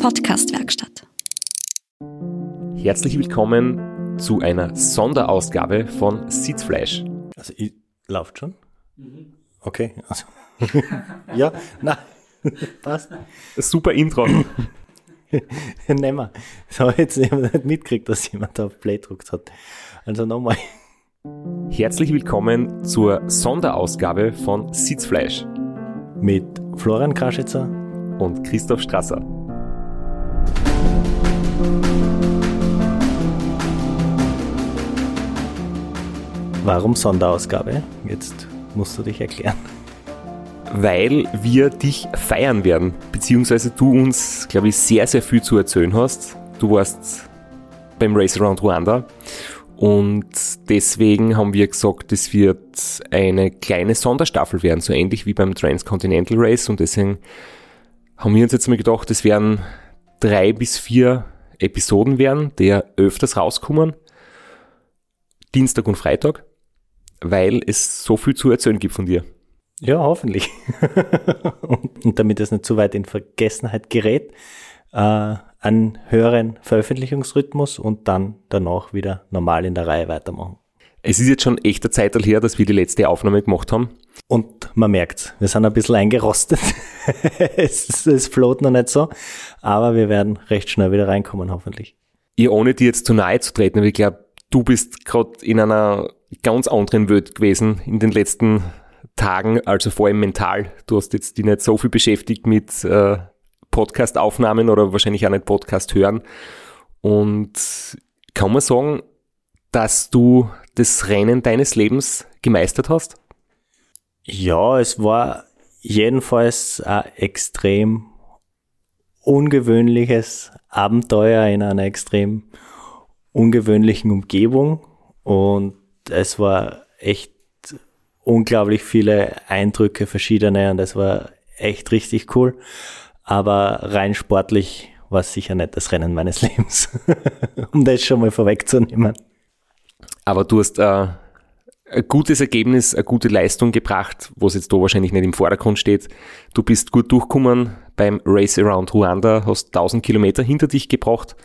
Podcastwerkstatt. Herzlich willkommen zu einer Sonderausgabe von Sitzfleisch. Also, ich, läuft schon? Okay. Also, ja, na, passt. Super Intro. Nehmen wir. Das habe ich jetzt nicht mitgekriegt, dass jemand da auf Play gedruckt hat. Also nochmal. Herzlich willkommen zur Sonderausgabe von Sitzfleisch Mit Florian Kraschitzer. und Christoph Strasser. Warum Sonderausgabe? Jetzt musst du dich erklären. Weil wir dich feiern werden, beziehungsweise du uns, glaube ich, sehr, sehr viel zu erzählen hast. Du warst beim Race Around Rwanda und deswegen haben wir gesagt, es wird eine kleine Sonderstaffel werden, so ähnlich wie beim Transcontinental Race und deswegen haben wir uns jetzt mal gedacht, es werden drei bis vier Episoden werden, der öfters rauskommen. Dienstag und Freitag, weil es so viel zu erzählen gibt von dir. Ja, hoffentlich. und, und damit es nicht zu weit in Vergessenheit gerät, äh, einen höheren Veröffentlichungsrhythmus und dann danach wieder normal in der Reihe weitermachen. Es ist jetzt schon echt eine Zeit her, dass wir die letzte Aufnahme gemacht haben. Und man merkt's, wir sind ein bisschen eingerostet. es, es float noch nicht so, aber wir werden recht schnell wieder reinkommen, hoffentlich. Ja, ohne dir jetzt zu nahe zu treten, aber ich glaube, du bist gerade in einer ganz anderen Welt gewesen in den letzten Tagen, also vor allem mental. Du hast jetzt dich nicht so viel beschäftigt mit äh, Podcast-Aufnahmen oder wahrscheinlich auch nicht Podcast hören. Und kann man sagen, dass du das Rennen deines Lebens gemeistert hast? Ja, es war jedenfalls ein extrem ungewöhnliches Abenteuer in einer extrem ungewöhnlichen Umgebung und es war echt unglaublich viele Eindrücke, verschiedene und es war echt richtig cool. Aber rein sportlich war es sicher nicht das Rennen meines Lebens, um das schon mal vorwegzunehmen. Aber du hast äh, ein gutes Ergebnis, eine gute Leistung gebracht, was jetzt da wahrscheinlich nicht im Vordergrund steht. Du bist gut durchgekommen beim Race Around Ruanda, hast 1000 Kilometer hinter dich gebracht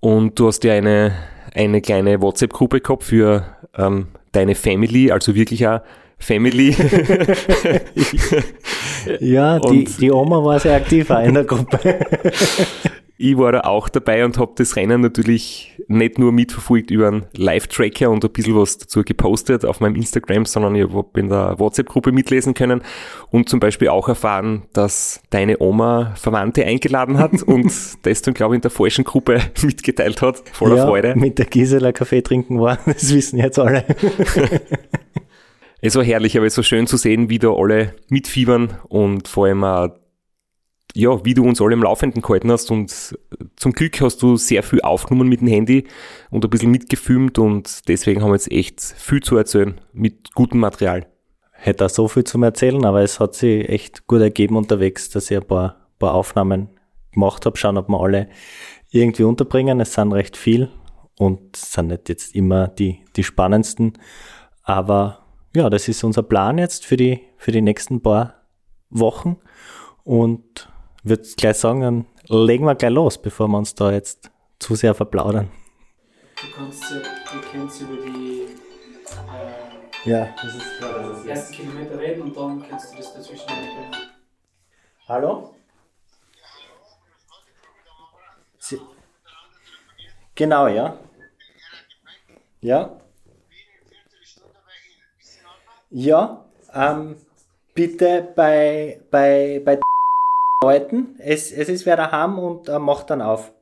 und du hast ja eine, eine kleine WhatsApp-Gruppe gehabt für ähm, deine Family, also wirklich auch Family. Ja, die, die Oma war sehr aktiv auch in der Gruppe. Ich war da auch dabei und habe das Rennen natürlich nicht nur mitverfolgt über einen Live-Tracker und ein bisschen was dazu gepostet auf meinem Instagram, sondern ich habe in der WhatsApp-Gruppe mitlesen können und zum Beispiel auch erfahren, dass deine Oma Verwandte eingeladen hat und das dann, glaube ich, in der falschen Gruppe mitgeteilt hat, voller ja, Freude. Mit der Gisela Kaffee trinken war, das wissen jetzt alle. Es war herrlich, aber es war schön zu sehen, wie da alle mitfiebern und vor allem auch, ja, wie du uns alle im Laufenden gehalten hast und zum Glück hast du sehr viel aufgenommen mit dem Handy und ein bisschen mitgefilmt und deswegen haben wir jetzt echt viel zu erzählen mit gutem Material. Hätte auch so viel zum Erzählen, aber es hat sich echt gut ergeben unterwegs, dass ich ein paar, paar Aufnahmen gemacht habe. Schauen, ob wir alle irgendwie unterbringen. Es sind recht viel und sind nicht jetzt immer die, die spannendsten. Aber ja, das ist unser Plan jetzt für die, für die nächsten paar Wochen. Und würde gleich sagen, dann legen wir gleich los, bevor wir uns da jetzt zu sehr verplaudern. Du kannst ja, du über die äh, Ja, das ist klar, dass ersten Kilometer reden und dann kannst du das dazwischen einbringen. Hallo? Sie genau, ja. Ja. Ja, ähm, bitte bei, bei, bei Leuten, es, es ist wer daheim und äh, macht dann auf.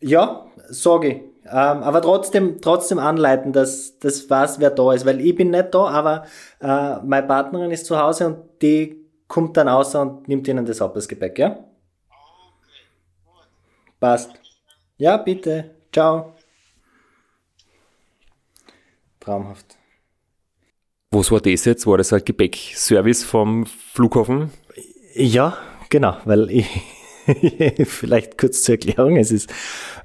Ja, sage ich. Ähm, aber trotzdem, trotzdem anleiten, dass das weiß, wer da ist. Weil ich bin nicht da, aber äh, meine Partnerin ist zu Hause und die kommt dann raus und nimmt ihnen das ab, das Gepäck, ja? Passt. Ja, bitte. Ciao. Traumhaft. Was war das jetzt? War das ein Gepäckservice vom Flughafen? Ja, genau, weil ich, vielleicht kurz zur Erklärung, es ist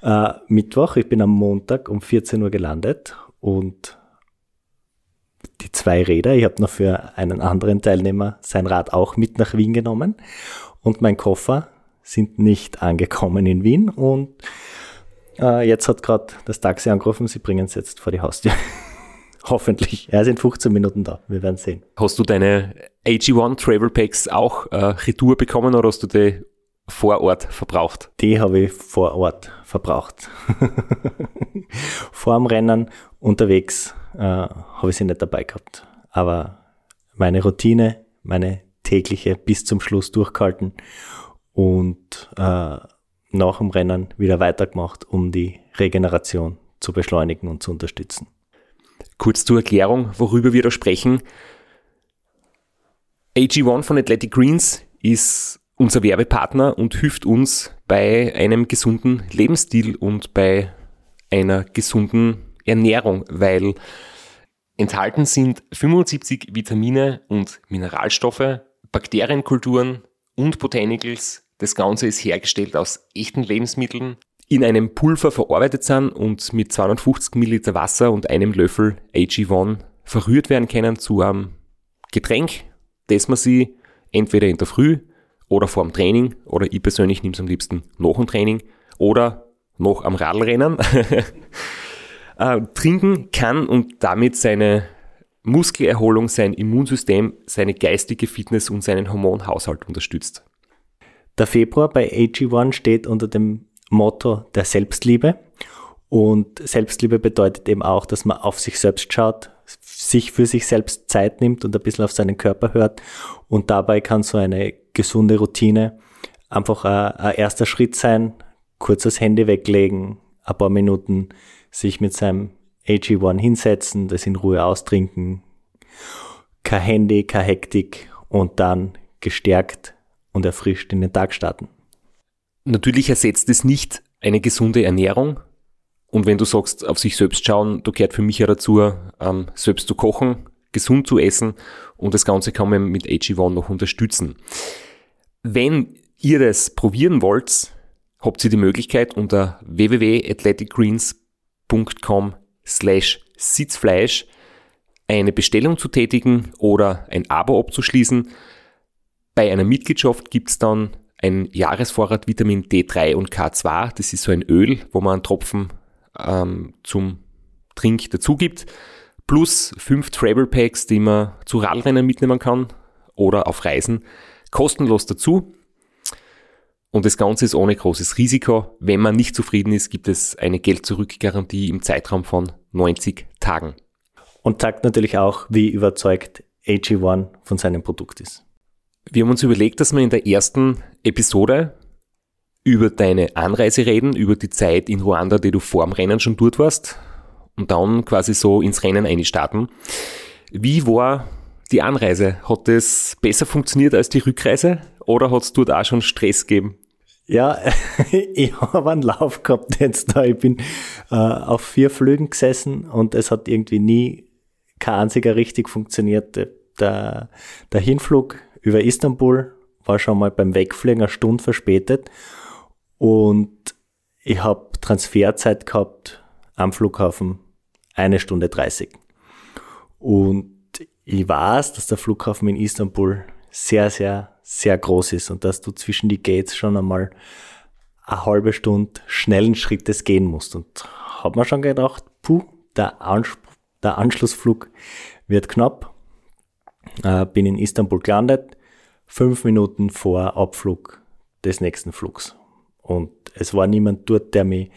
äh, Mittwoch, ich bin am Montag um 14 Uhr gelandet und die zwei Räder. Ich habe noch für einen anderen Teilnehmer sein Rad auch mit nach Wien genommen und mein Koffer sind nicht angekommen in Wien und äh, jetzt hat gerade das Taxi angerufen, sie bringen es jetzt vor die Haustür. Hoffentlich. Er ist in 15 Minuten da. Wir werden sehen. Hast du deine AG1 Travel Packs auch äh, Retour bekommen oder hast du die vor Ort verbraucht? Die habe ich vor Ort verbraucht. vor dem Rennen unterwegs äh, habe ich sie nicht dabei gehabt. Aber meine Routine, meine tägliche bis zum Schluss durchgehalten und äh, nach dem Rennen wieder weitergemacht, um die Regeneration zu beschleunigen und zu unterstützen. Kurz zur Erklärung, worüber wir da sprechen. AG1 von Athletic Greens ist unser Werbepartner und hilft uns bei einem gesunden Lebensstil und bei einer gesunden Ernährung, weil enthalten sind 75 Vitamine und Mineralstoffe, Bakterienkulturen und Botanicals. Das Ganze ist hergestellt aus echten Lebensmitteln, in einem Pulver verarbeitet sind und mit 250 Milliliter Wasser und einem Löffel AG1 verrührt werden können zu einem Getränk, das man sie entweder in der Früh oder vor dem Training oder ich persönlich nehme es am liebsten nach dem Training oder noch am Radlrennen äh, trinken kann und damit seine Muskelerholung, sein Immunsystem, seine geistige Fitness und seinen Hormonhaushalt unterstützt. Der Februar bei AG1 steht unter dem Motto der Selbstliebe. Und Selbstliebe bedeutet eben auch, dass man auf sich selbst schaut, sich für sich selbst Zeit nimmt und ein bisschen auf seinen Körper hört. Und dabei kann so eine gesunde Routine einfach ein, ein erster Schritt sein. Kurz das Handy weglegen, ein paar Minuten sich mit seinem AG1 hinsetzen, das in Ruhe austrinken. Kein Handy, keine Hektik und dann gestärkt und erfrischt in den Tag starten. Natürlich ersetzt es nicht eine gesunde Ernährung. Und wenn du sagst, auf sich selbst schauen, da gehört für mich ja dazu, ähm, selbst zu kochen, gesund zu essen und das Ganze kann man mit AG1 noch unterstützen. Wenn ihr das probieren wollt, habt ihr die Möglichkeit unter www.athleticgreens.com slash Sitzfleisch eine Bestellung zu tätigen oder ein Abo abzuschließen. Bei einer Mitgliedschaft gibt's dann ein Jahresvorrat Vitamin D3 und K2. Das ist so ein Öl, wo man einen Tropfen ähm, zum Trink dazu gibt. Plus fünf Travel Packs, die man zu Radrennen mitnehmen kann oder auf Reisen. Kostenlos dazu. Und das Ganze ist ohne großes Risiko. Wenn man nicht zufrieden ist, gibt es eine Geld-Zurück-Garantie im Zeitraum von 90 Tagen. Und sagt natürlich auch, wie überzeugt AG1 von seinem Produkt ist. Wir haben uns überlegt, dass wir in der ersten Episode über deine Anreise reden, über die Zeit in Ruanda, die du vor dem Rennen schon dort warst und dann quasi so ins Rennen einstarten. Wie war die Anreise? Hat es besser funktioniert als die Rückreise oder hat es dort auch schon Stress gegeben? Ja, ich habe einen Lauf gehabt jetzt da. Ich bin äh, auf vier Flügen gesessen und es hat irgendwie nie kein einziger richtig funktioniert. Der, der Hinflug über Istanbul war schon mal beim Wegfliegen eine Stunde verspätet und ich habe Transferzeit gehabt am Flughafen eine Stunde 30. Und ich weiß, dass der Flughafen in Istanbul sehr, sehr, sehr groß ist und dass du zwischen die Gates schon einmal eine halbe Stunde schnellen Schrittes gehen musst. Und habe mir schon gedacht, puh, der, Anspr der Anschlussflug wird knapp. Äh, bin in Istanbul gelandet, fünf Minuten vor Abflug des nächsten Flugs. Und es war niemand dort, der mich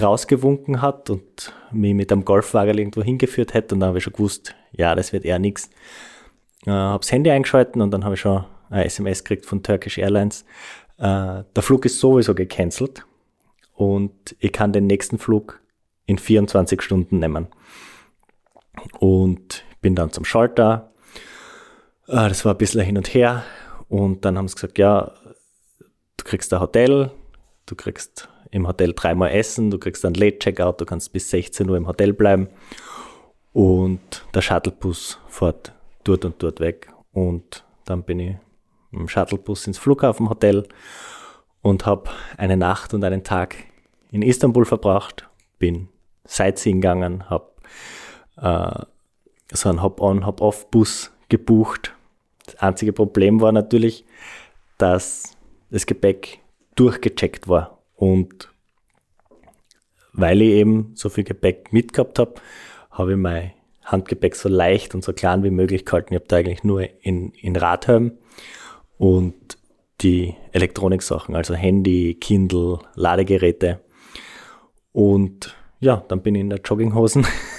rausgewunken hat und mich mit einem Golfwagen irgendwo hingeführt hätte. Und dann habe ich schon gewusst, ja, das wird eher nichts. Äh, habe das Handy eingeschalten und dann habe ich schon ein SMS gekriegt von Turkish Airlines. Äh, der Flug ist sowieso gecancelt und ich kann den nächsten Flug in 24 Stunden nehmen. Und bin dann zum Schalter. Äh, das war ein bisschen hin und her. Und dann haben sie gesagt, ja, du kriegst ein Hotel, du kriegst im Hotel dreimal Essen, du kriegst ein Late-Checkout, du kannst bis 16 Uhr im Hotel bleiben und der Shuttlebus fährt dort und dort weg. Und dann bin ich im Shuttlebus ins Flughafenhotel und habe eine Nacht und einen Tag in Istanbul verbracht, bin Sightseeing gegangen, habe äh, so einen Hop-on, Hop-off-Bus gebucht. Das einzige Problem war natürlich, dass das Gepäck durchgecheckt war. Und weil ich eben so viel Gepäck mitgehabt habe, habe ich mein Handgepäck so leicht und so klein wie möglich gehalten. Ich habe da eigentlich nur in, in Radhelm und die Elektroniksachen, also Handy, Kindle, Ladegeräte. Und ja, dann bin ich in der Jogginghosen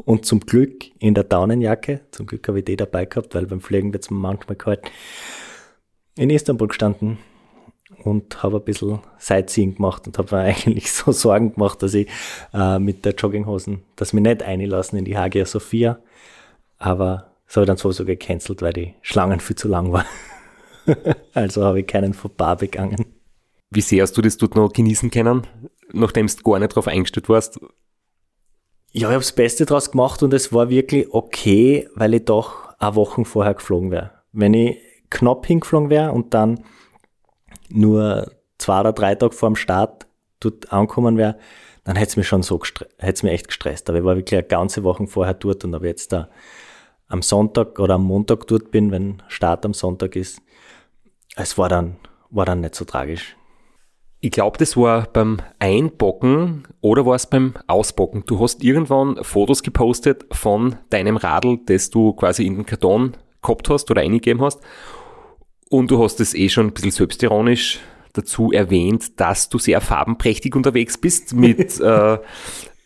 und zum Glück in der Daunenjacke. Zum Glück habe ich die dabei gehabt, weil beim Fliegen wird es manchmal kalt. In Istanbul gestanden und habe ein bisschen Sightseeing gemacht und habe mir eigentlich so Sorgen gemacht, dass ich äh, mit der Jogginghosen, dass mich nicht einlassen in die Hagia Sophia. Aber das habe ich dann sowieso gecancelt, weil die Schlangen viel zu lang waren. also habe ich keinen Fauxpas begangen. Wie sehr hast du das dort noch genießen können, nachdem du gar nicht drauf eingestellt warst? Ja, ich habe das Beste draus gemacht und es war wirklich okay, weil ich doch eine Woche vorher geflogen wäre. Wenn ich knapp hingeflogen wäre und dann nur zwei oder drei Tage vor dem Start dort angekommen wäre, dann hätte es mich schon so hätte es mich echt gestresst. Aber ich war wirklich eine ganze Woche vorher dort und ob ich jetzt da am Sonntag oder am Montag dort bin, wenn Start am Sonntag ist, es war dann, war dann nicht so tragisch. Ich glaube, das war beim Einbocken oder war es beim Ausbocken. Du hast irgendwann Fotos gepostet von deinem Radl, das du quasi in den Karton gehabt hast oder eingegeben hast. Und du hast es eh schon ein bisschen selbstironisch dazu erwähnt, dass du sehr farbenprächtig unterwegs bist mit äh,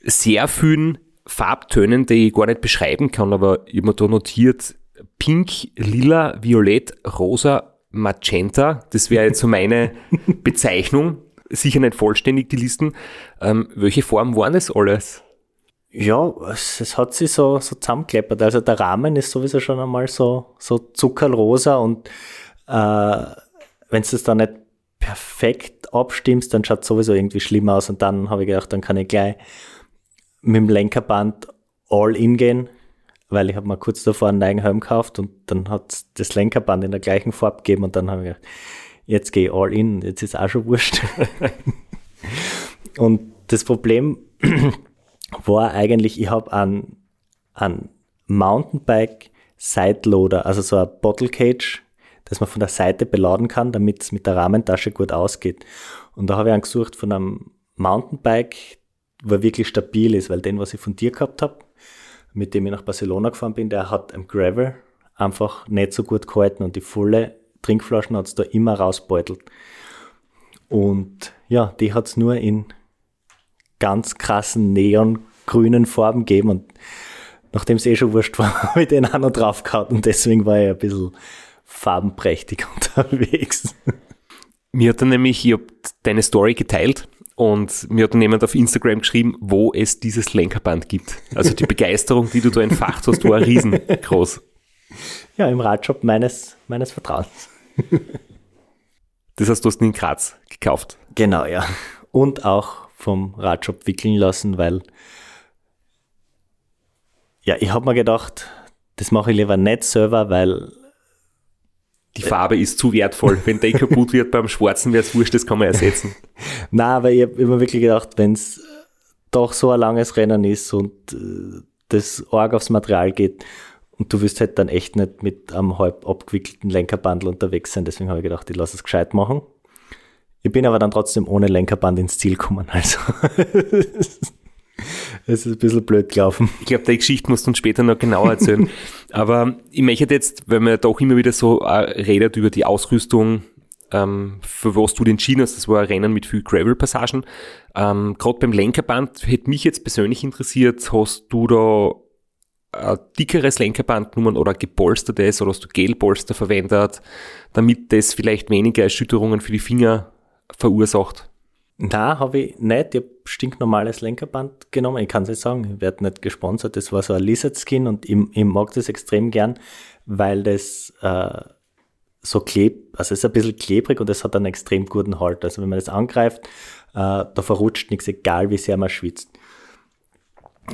sehr vielen Farbtönen, die ich gar nicht beschreiben kann, aber mir da notiert Pink, Lila, Violett, Rosa, Magenta. Das wäre jetzt so meine Bezeichnung. Sicher nicht vollständig die Listen. Ähm, welche Farben waren das alles? Ja, es, es, hat sich so, so zusammengekleppert. Also der Rahmen ist sowieso schon einmal so, so zuckerrosa und äh, wenn es dann nicht perfekt abstimmst, dann schaut es sowieso irgendwie schlimm aus. Und dann habe ich gedacht, dann kann ich gleich mit dem Lenkerband all in gehen, weil ich habe mal kurz davor einen neuen gekauft und dann hat das Lenkerband in der gleichen Farbe gegeben und dann habe ich gedacht, jetzt gehe ich all in, jetzt ist auch schon wurscht. und das Problem war eigentlich, ich habe einen, einen Mountainbike Sideloader, also so ein Bottle Cage das man von der Seite beladen kann, damit es mit der Rahmentasche gut ausgeht. Und da habe ich einen gesucht von einem Mountainbike, wo wirklich stabil ist, weil den, was ich von dir gehabt habe, mit dem ich nach Barcelona gefahren bin, der hat am Gravel einfach nicht so gut gehalten und die volle Trinkflaschen hat es da immer rausbeutelt. Und ja, die hat es nur in ganz krassen neongrünen Farben gegeben und nachdem es eh schon wurscht war, habe ich den auch noch drauf gehabt und deswegen war ich ein bisschen farbenprächtig unterwegs. Mir hat dann nämlich, ich habe deine Story geteilt und mir hat dann jemand auf Instagram geschrieben, wo es dieses Lenkerband gibt. Also die Begeisterung, die du da entfacht hast, war riesengroß. Ja, im Radshop meines, meines Vertrauens. Das heißt, du hast ihn in Graz gekauft. Genau, ja. Und auch vom Radshop wickeln lassen, weil ja, ich habe mir gedacht, das mache ich lieber nicht selber, weil die Farbe ist zu wertvoll. Wenn der kaputt wird beim Schwarzen, wäre es wurscht, das kann man ersetzen. Na, aber ich habe immer wirklich gedacht, wenn es doch so ein langes Rennen ist und äh, das arg aufs Material geht und du wirst halt dann echt nicht mit einem halb abgewickelten Lenkerbandel unterwegs sein. Deswegen habe ich gedacht, ich lasse es gescheit machen. Ich bin aber dann trotzdem ohne Lenkerband ins Ziel gekommen. Also Es ist ein bisschen blöd gelaufen. Ich glaube, die Geschichte musst du uns später noch genauer erzählen. Aber ich möchte jetzt, weil man doch immer wieder so äh, redet über die Ausrüstung, ähm, für was du den entschieden hast, das war ein Rennen mit viel Gravel-Passagen. Ähm, Gerade beim Lenkerband hätte mich jetzt persönlich interessiert, hast du da ein dickeres Lenkerband genommen oder gepolstertes oder hast du Gelpolster verwendet, damit das vielleicht weniger Erschütterungen für die Finger verursacht? Na, habe ich nicht. Ich habe stinknormales Lenkerband genommen. Ich kann es nicht sagen, ich werde nicht gesponsert. Das war so ein Lizard Skin und ich, ich mag das extrem gern, weil das äh, so klebt, also es ist ein bisschen klebrig und es hat einen extrem guten Halt. Also wenn man das angreift, äh, da verrutscht nichts, egal wie sehr man schwitzt.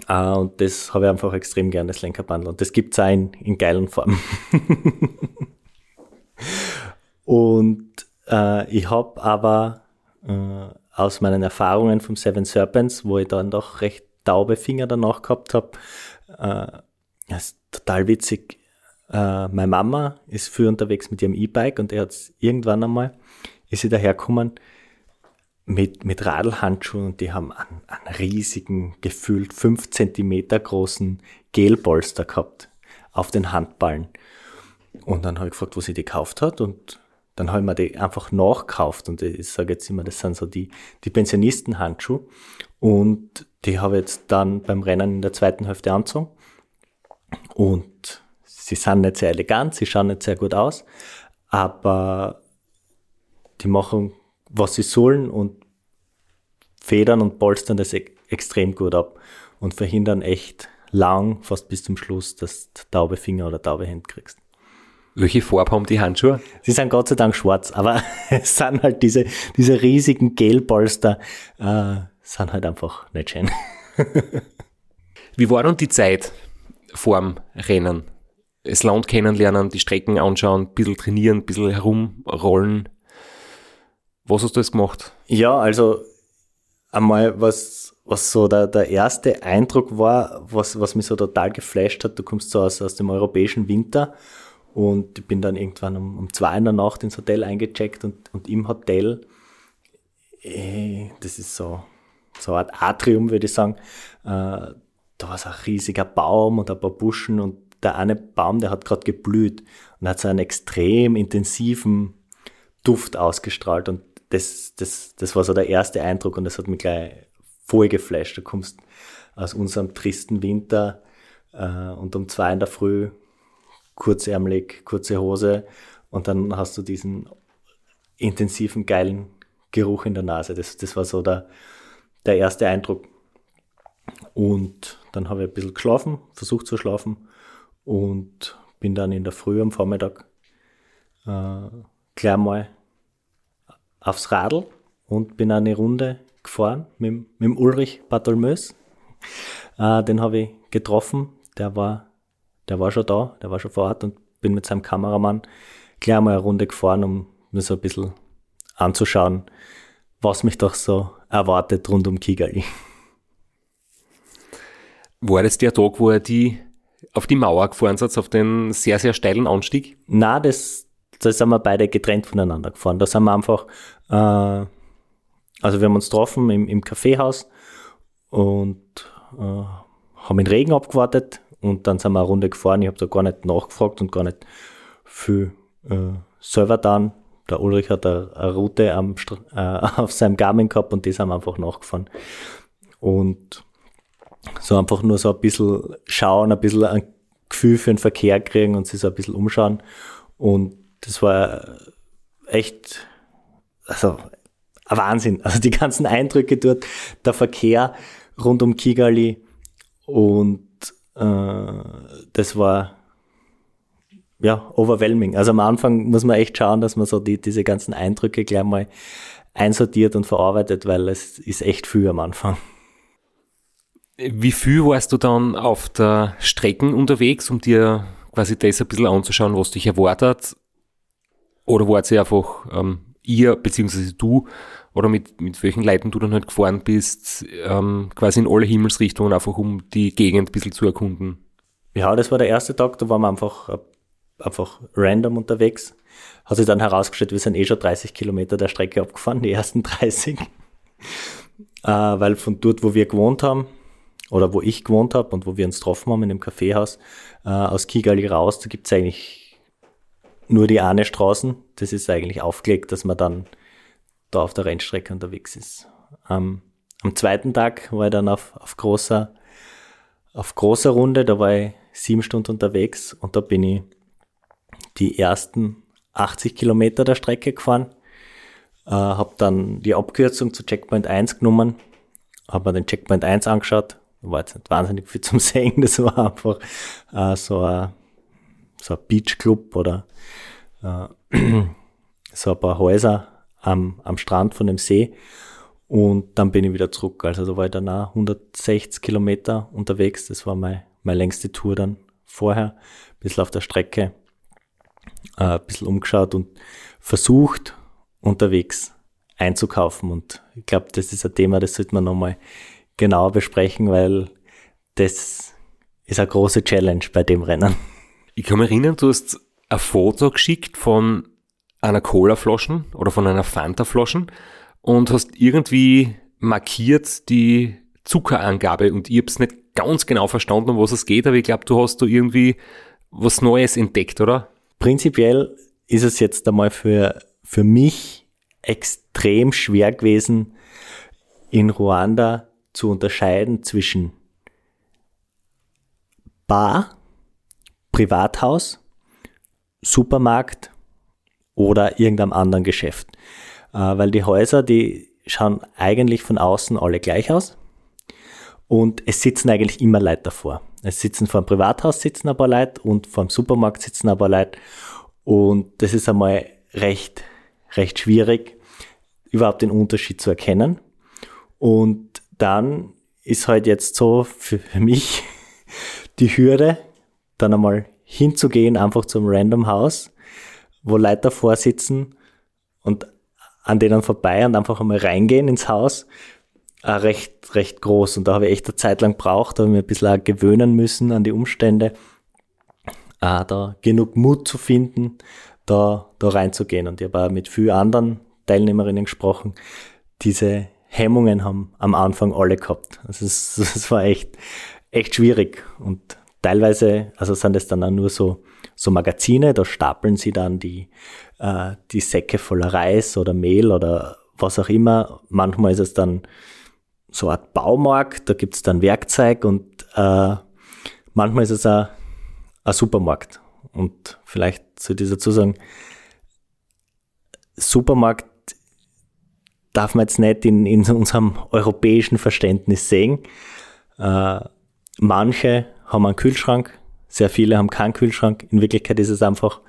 Uh, und das habe ich einfach extrem gern, das Lenkerband. Und das gibt es auch in, in geilen Formen. und uh, ich habe aber uh, aus meinen Erfahrungen vom Seven Serpents, wo ich dann doch recht taube Finger danach gehabt habe, äh, das ist total witzig. Äh, meine Mama ist früher unterwegs mit ihrem E-Bike und er hat irgendwann einmal, ist sie dahergekommen mit, mit Radlhandschuhen und die haben einen, einen riesigen, gefühlt fünf Zentimeter großen Gelpolster gehabt auf den Handballen. Und dann habe ich gefragt, wo sie die gekauft hat und dann habe ich mir die einfach nachgekauft. Und ich sage jetzt immer, das sind so die, die Pensionistenhandschuhe. Und die habe ich jetzt dann beim Rennen in der zweiten Hälfte angezogen. Und sie sind nicht sehr elegant, sie schauen nicht sehr gut aus, aber die machen, was sie sollen und federn und polstern das e extrem gut ab und verhindern echt lang, fast bis zum Schluss, dass du taube Finger oder taube Hände kriegst. Welche Farbe haben die Handschuhe? Sie sind Gott sei Dank schwarz, aber es sind halt diese, diese riesigen Gelpolster, äh, sind halt einfach nicht schön. Wie war dann die Zeit vorm Rennen? Das Land kennenlernen, die Strecken anschauen, ein bisschen trainieren, ein bisschen herumrollen. Was hast du jetzt gemacht? Ja, also einmal, was, was so der, der erste Eindruck war, was, was mich so total geflasht hat, du kommst so aus, aus dem europäischen Winter und ich bin dann irgendwann um, um zwei in der Nacht ins Hotel eingecheckt und, und im Hotel, äh, das ist so, so eine Art Atrium, würde ich sagen, äh, da war so ein riesiger Baum und ein paar Buschen und der eine Baum, der hat gerade geblüht und hat so einen extrem intensiven Duft ausgestrahlt und das, das, das war so der erste Eindruck und das hat mich gleich voll geflasht. Du kommst aus unserem tristen Winter äh, und um zwei in der Früh kurzärmelig, kurze Hose und dann hast du diesen intensiven, geilen Geruch in der Nase. Das, das war so der, der erste Eindruck. Und dann habe ich ein bisschen geschlafen, versucht zu schlafen und bin dann in der Früh am Vormittag äh, gleich mal aufs Radl und bin eine Runde gefahren mit, mit dem Ulrich Bartholmös. Äh, den habe ich getroffen, der war, der war schon da, der war schon vor Ort und bin mit seinem Kameramann gleich mal eine Runde gefahren, um mir so ein bisschen anzuschauen, was mich doch so erwartet rund um Kigali. War das der Tag, wo er die auf die Mauer gefahren hat, auf den sehr, sehr steilen Anstieg? Na, das, da sind wir beide getrennt voneinander gefahren. Da sind wir einfach, äh, also wir haben uns getroffen im, im Kaffeehaus und äh, haben den Regen abgewartet und dann sind wir eine Runde gefahren. Ich habe da gar nicht nachgefragt und gar nicht viel äh, selber dann. Der Ulrich hat eine, eine Route am, äh, auf seinem Garmin gehabt und die sind wir einfach nachgefahren. Und so einfach nur so ein bisschen schauen, ein bisschen ein Gefühl für den Verkehr kriegen und sich so ein bisschen umschauen. Und das war echt, also Wahnsinn. Also die ganzen Eindrücke dort, der Verkehr rund um Kigali und äh, das war ja overwhelming. Also am Anfang muss man echt schauen, dass man so die, diese ganzen Eindrücke gleich mal einsortiert und verarbeitet, weil es ist echt viel am Anfang. Wie viel warst du dann auf der Strecke unterwegs, um dir quasi das ein bisschen anzuschauen, was dich erwartet? Oder war es einfach ähm, ihr, beziehungsweise du, oder mit, mit welchen Leuten du dann halt gefahren bist, ähm, quasi in alle Himmelsrichtungen, einfach um die Gegend ein bisschen zu erkunden? Ja, das war der erste Tag, da waren wir einfach, einfach random unterwegs. Hat sich dann herausgestellt, wir sind eh schon 30 Kilometer der Strecke abgefahren, die ersten 30. äh, weil von dort, wo wir gewohnt haben, oder wo ich gewohnt habe und wo wir uns getroffen haben in dem Kaffeehaus, äh, aus Kigali raus, da gibt's eigentlich nur die eine Straßen. Das ist eigentlich aufgelegt, dass man dann da auf der Rennstrecke unterwegs ist. Ähm, am zweiten Tag war ich dann auf, auf großer, auf großer Runde, da war ich sieben Stunden unterwegs und da bin ich die ersten 80 Kilometer der Strecke gefahren, äh, habe dann die Abkürzung zu Checkpoint 1 genommen, habe mir den Checkpoint 1 angeschaut, war jetzt nicht wahnsinnig viel zum Sehen, das war einfach äh, so ein so ein Beachclub oder äh, so ein paar Häuser am, am Strand von dem See. Und dann bin ich wieder zurück. Also da war ich dann auch 160 Kilometer unterwegs. Das war meine, meine längste Tour dann vorher. Ein bisschen auf der Strecke, äh, ein bisschen umgeschaut und versucht, unterwegs einzukaufen. Und ich glaube, das ist ein Thema, das sollte man nochmal genauer besprechen, weil das ist eine große Challenge bei dem Rennen. Ich kann mich erinnern, du hast ein Foto geschickt von einer Cola-Flaschen oder von einer Fanta-Flaschen und hast irgendwie markiert die Zuckerangabe und ich habe es nicht ganz genau verstanden, um was es geht, aber ich glaube, du hast da irgendwie was Neues entdeckt, oder? Prinzipiell ist es jetzt einmal für, für mich extrem schwer gewesen, in Ruanda zu unterscheiden zwischen Bar, Privathaus, Supermarkt oder irgendeinem anderen Geschäft. Äh, weil die Häuser, die schauen eigentlich von außen alle gleich aus. Und es sitzen eigentlich immer Leute davor. Es sitzen vor dem Privathaus sitzen ein paar Leute und vor dem Supermarkt sitzen ein paar Leute. Und das ist einmal recht, recht schwierig, überhaupt den Unterschied zu erkennen. Und dann ist halt jetzt so für mich die Hürde, dann einmal hinzugehen, einfach zum Random House, wo Leute davor sitzen und an denen vorbei und einfach einmal reingehen ins Haus, recht, recht groß. Und da habe ich echt eine Zeit lang gebraucht, habe mir ein bisschen gewöhnen müssen an die Umstände, da genug Mut zu finden, da, da reinzugehen. Und ich habe auch mit vielen anderen Teilnehmerinnen gesprochen. Diese Hemmungen haben am Anfang alle gehabt. Also es, es war echt, echt schwierig. Und teilweise, also sind es dann auch nur so, so Magazine, da stapeln sie dann die, äh, die Säcke voller Reis oder Mehl oder was auch immer. Manchmal ist es dann so eine Art Baumarkt, da gibt es dann Werkzeug und äh, manchmal ist es auch ein Supermarkt. Und vielleicht zu dieser dazu sagen, Supermarkt darf man jetzt nicht in, in unserem europäischen Verständnis sehen. Äh, manche haben einen Kühlschrank, sehr viele haben keinen Kühlschrank. In Wirklichkeit ist es einfach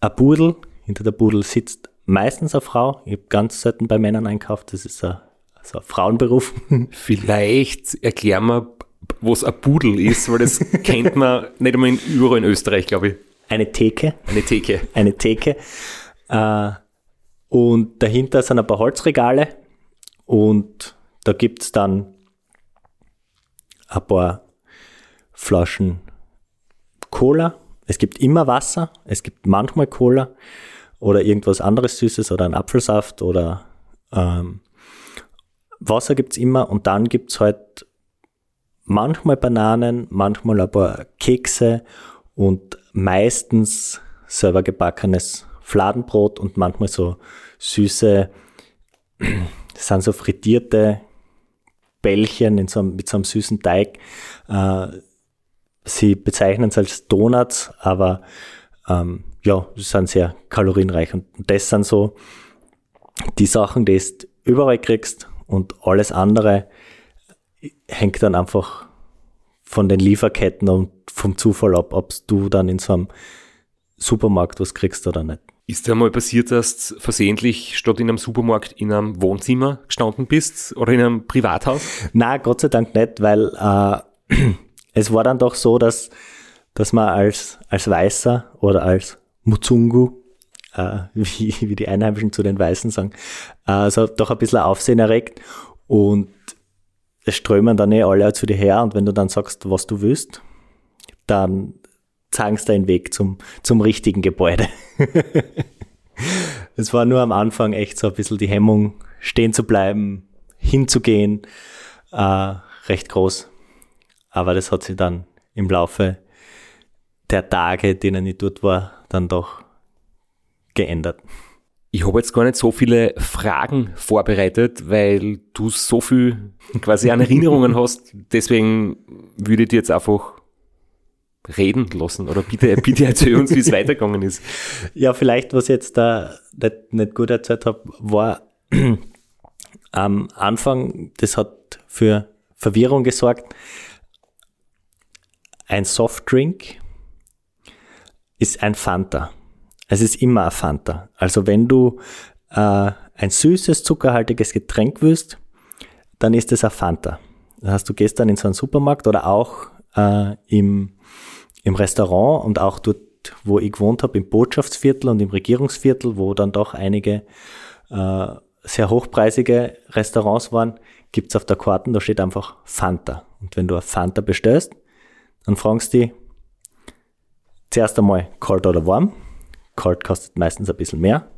ein Pudel. Hinter der Pudel sitzt meistens eine Frau. Ich habe ganz selten bei Männern einkauft. Das ist ein, also ein Frauenberuf. Vielleicht erklären wir, was ein Pudel ist, weil das kennt man nicht einmal überall in Österreich, glaube ich. Eine Theke. Eine Theke. Eine Theke. Äh, und dahinter sind ein paar Holzregale und da gibt es dann ein paar Flaschen Cola. Es gibt immer Wasser, es gibt manchmal Cola oder irgendwas anderes Süßes oder ein Apfelsaft oder ähm, Wasser gibt es immer und dann gibt es halt manchmal Bananen, manchmal ein paar Kekse und meistens selber gebackenes Fladenbrot und manchmal so süße, das sind so frittierte Bällchen in so einem, mit so einem süßen Teig. Äh, Sie bezeichnen es als Donuts, aber ähm, ja, sie sind sehr kalorienreich. Und das sind so die Sachen, die du überall kriegst und alles andere hängt dann einfach von den Lieferketten und vom Zufall ab, ob du dann in so einem Supermarkt was kriegst oder nicht. Ist dir mal passiert, dass du versehentlich statt in einem Supermarkt in einem Wohnzimmer gestanden bist oder in einem Privathaus? Na, Gott sei Dank nicht, weil äh, es war dann doch so, dass, dass man als, als Weißer oder als Muzungu, äh, wie, wie die Einheimischen zu den Weißen sagen, äh, also doch ein bisschen Aufsehen erregt und es strömen dann eh alle zu dir her und wenn du dann sagst, was du willst, dann zeigen sie deinen Weg zum, zum richtigen Gebäude. es war nur am Anfang echt so ein bisschen die Hemmung, stehen zu bleiben, hinzugehen, äh, recht groß. Aber das hat sich dann im Laufe der Tage, denen ich dort war, dann doch geändert. Ich habe jetzt gar nicht so viele Fragen vorbereitet, weil du so viel quasi an Erinnerungen hast. Deswegen würde ich dir jetzt einfach reden lassen oder bitte, bitte erzähl uns, wie es weitergegangen ist. Ja, vielleicht, was ich jetzt da nicht, nicht gut erzählt habe, war am Anfang, das hat für Verwirrung gesorgt, ein Softdrink ist ein Fanta. Es ist immer ein Fanta. Also wenn du äh, ein süßes, zuckerhaltiges Getränk willst, dann ist es ein Fanta. Das heißt, du gehst dann in so einen Supermarkt oder auch äh, im, im Restaurant und auch dort, wo ich gewohnt habe, im Botschaftsviertel und im Regierungsviertel, wo dann doch einige äh, sehr hochpreisige Restaurants waren, gibt es auf der Karten, da steht einfach Fanta. Und wenn du ein Fanta bestellst, Dann fragst du dich zuerst einmal kalt oder warm. Kalt kostet meistens ein bisschen mehr.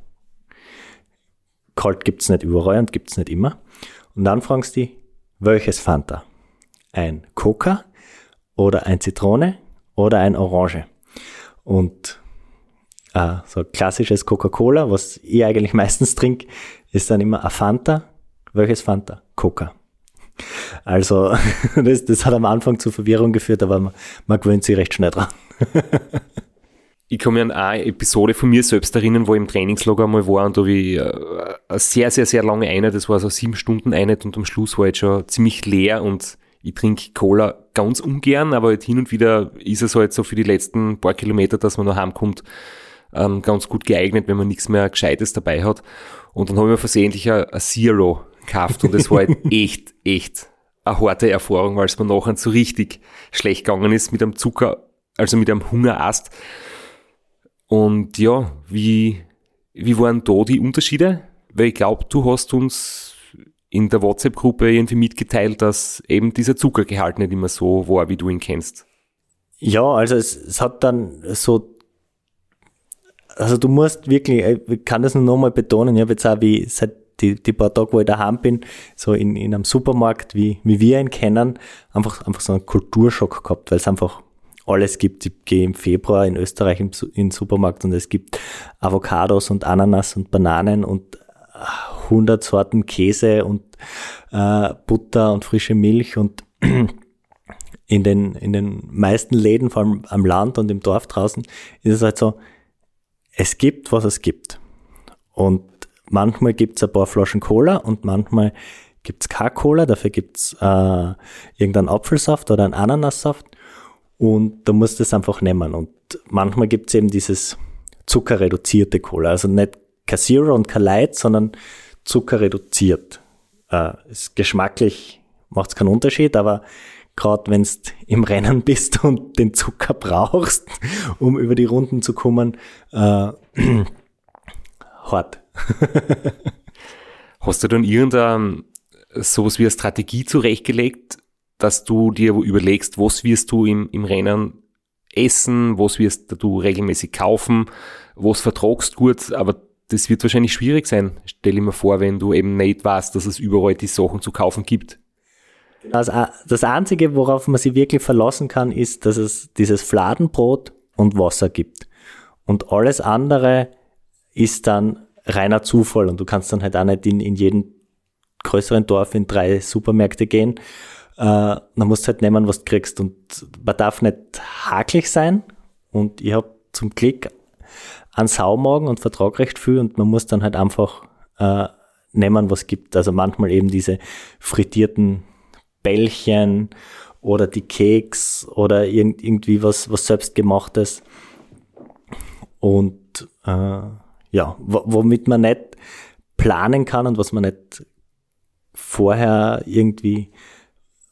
Kalt gibt's nicht überall und gibt's nicht immer. Und dann fragst du dich, welches Fanta? Ein Coca oder ein Zitrone oder ein Orange? Und äh, so klassisches Coca-Cola, was ich eigentlich meistens trinke, ist dann immer ein Fanta. Welches Fanta? Coca. Also, das, das hat am Anfang zu Verwirrung geführt, aber man, man gewöhnt sich recht schnell dran. ich mich an eine Episode von mir selbst erinnern, wo ich im Trainingslager einmal war und da habe ich äh, eine sehr, sehr, sehr lange Einheit, das war so sieben Stunden Einheit und am Schluss war ich schon ziemlich leer und ich trinke Cola ganz ungern, aber halt hin und wieder ist es halt so für die letzten paar Kilometer, dass man noch heimkommt, ähm, ganz gut geeignet, wenn man nichts mehr Gescheites dabei hat. Und dann habe ich mir versehentlich ein Zero gekauft und das war halt echt, echt eine harte Erfahrung, weil es mir nachher so richtig schlecht gegangen ist mit einem Zucker, also mit einem Hungerast. Und ja, wie, wie waren da die Unterschiede? Weil ich glaube, du hast uns in der WhatsApp-Gruppe irgendwie mitgeteilt, dass eben dieser Zuckergehalt nicht immer so war, wie du ihn kennst. Ja, also es, es hat dann so, also du musst wirklich, ich kann das nur nochmal betonen, ich habe jetzt auch wie seit die, die paar Tage, wo ich daheim bin, so in, in einem Supermarkt, wie, wie wir ihn kennen, einfach, einfach so einen Kulturschock gehabt, weil es einfach alles gibt. Ich gehe im Februar in Österreich in den Supermarkt und es gibt Avocados und Ananas und Bananen und 100 äh, Sorten Käse und äh, Butter und frische Milch und in den, in den meisten Läden, vor allem am Land und im Dorf draußen, ist es halt so, es gibt, was es gibt. Und manchmal gibt es ein paar Flaschen Cola und manchmal gibt es keine Cola, dafür gibt es äh, irgendeinen Apfelsaft oder einen Ananassaft und da musst du es einfach nehmen. Und manchmal gibt es eben dieses zuckerreduzierte Cola, also nicht kein und kein Light, sondern zuckerreduziert. Äh, ist geschmacklich macht es keinen Unterschied, aber gerade wenn du im Rennen bist und den Zucker brauchst, um über die Runden zu kommen, äh, hart. Hast du dann irgendein sowas wie eine Strategie zurechtgelegt, dass du dir überlegst, was wirst du im, im Rennen essen, was wirst du regelmäßig kaufen, was vertragst gut, aber das wird wahrscheinlich schwierig sein, stell dir mir vor, wenn du eben nicht weißt, dass es überall die Sachen zu kaufen gibt. Das, das Einzige, worauf man sich wirklich verlassen kann, ist, dass es dieses Fladenbrot und Wasser gibt. Und alles andere ist dann reiner Zufall und du kannst dann halt auch nicht in, in jeden größeren Dorf in drei Supermärkte gehen. Äh, dann musst du halt nehmen, was du kriegst. Und man darf nicht hakelig sein. Und ich habe zum Glück einen Saumagen und vertrag recht viel und man muss dann halt einfach äh, nehmen, was gibt. Also manchmal eben diese frittierten Bällchen oder die Keks oder irgend, irgendwie was, was selbstgemachtes. Und äh, ja, womit man nicht planen kann und was man nicht vorher irgendwie,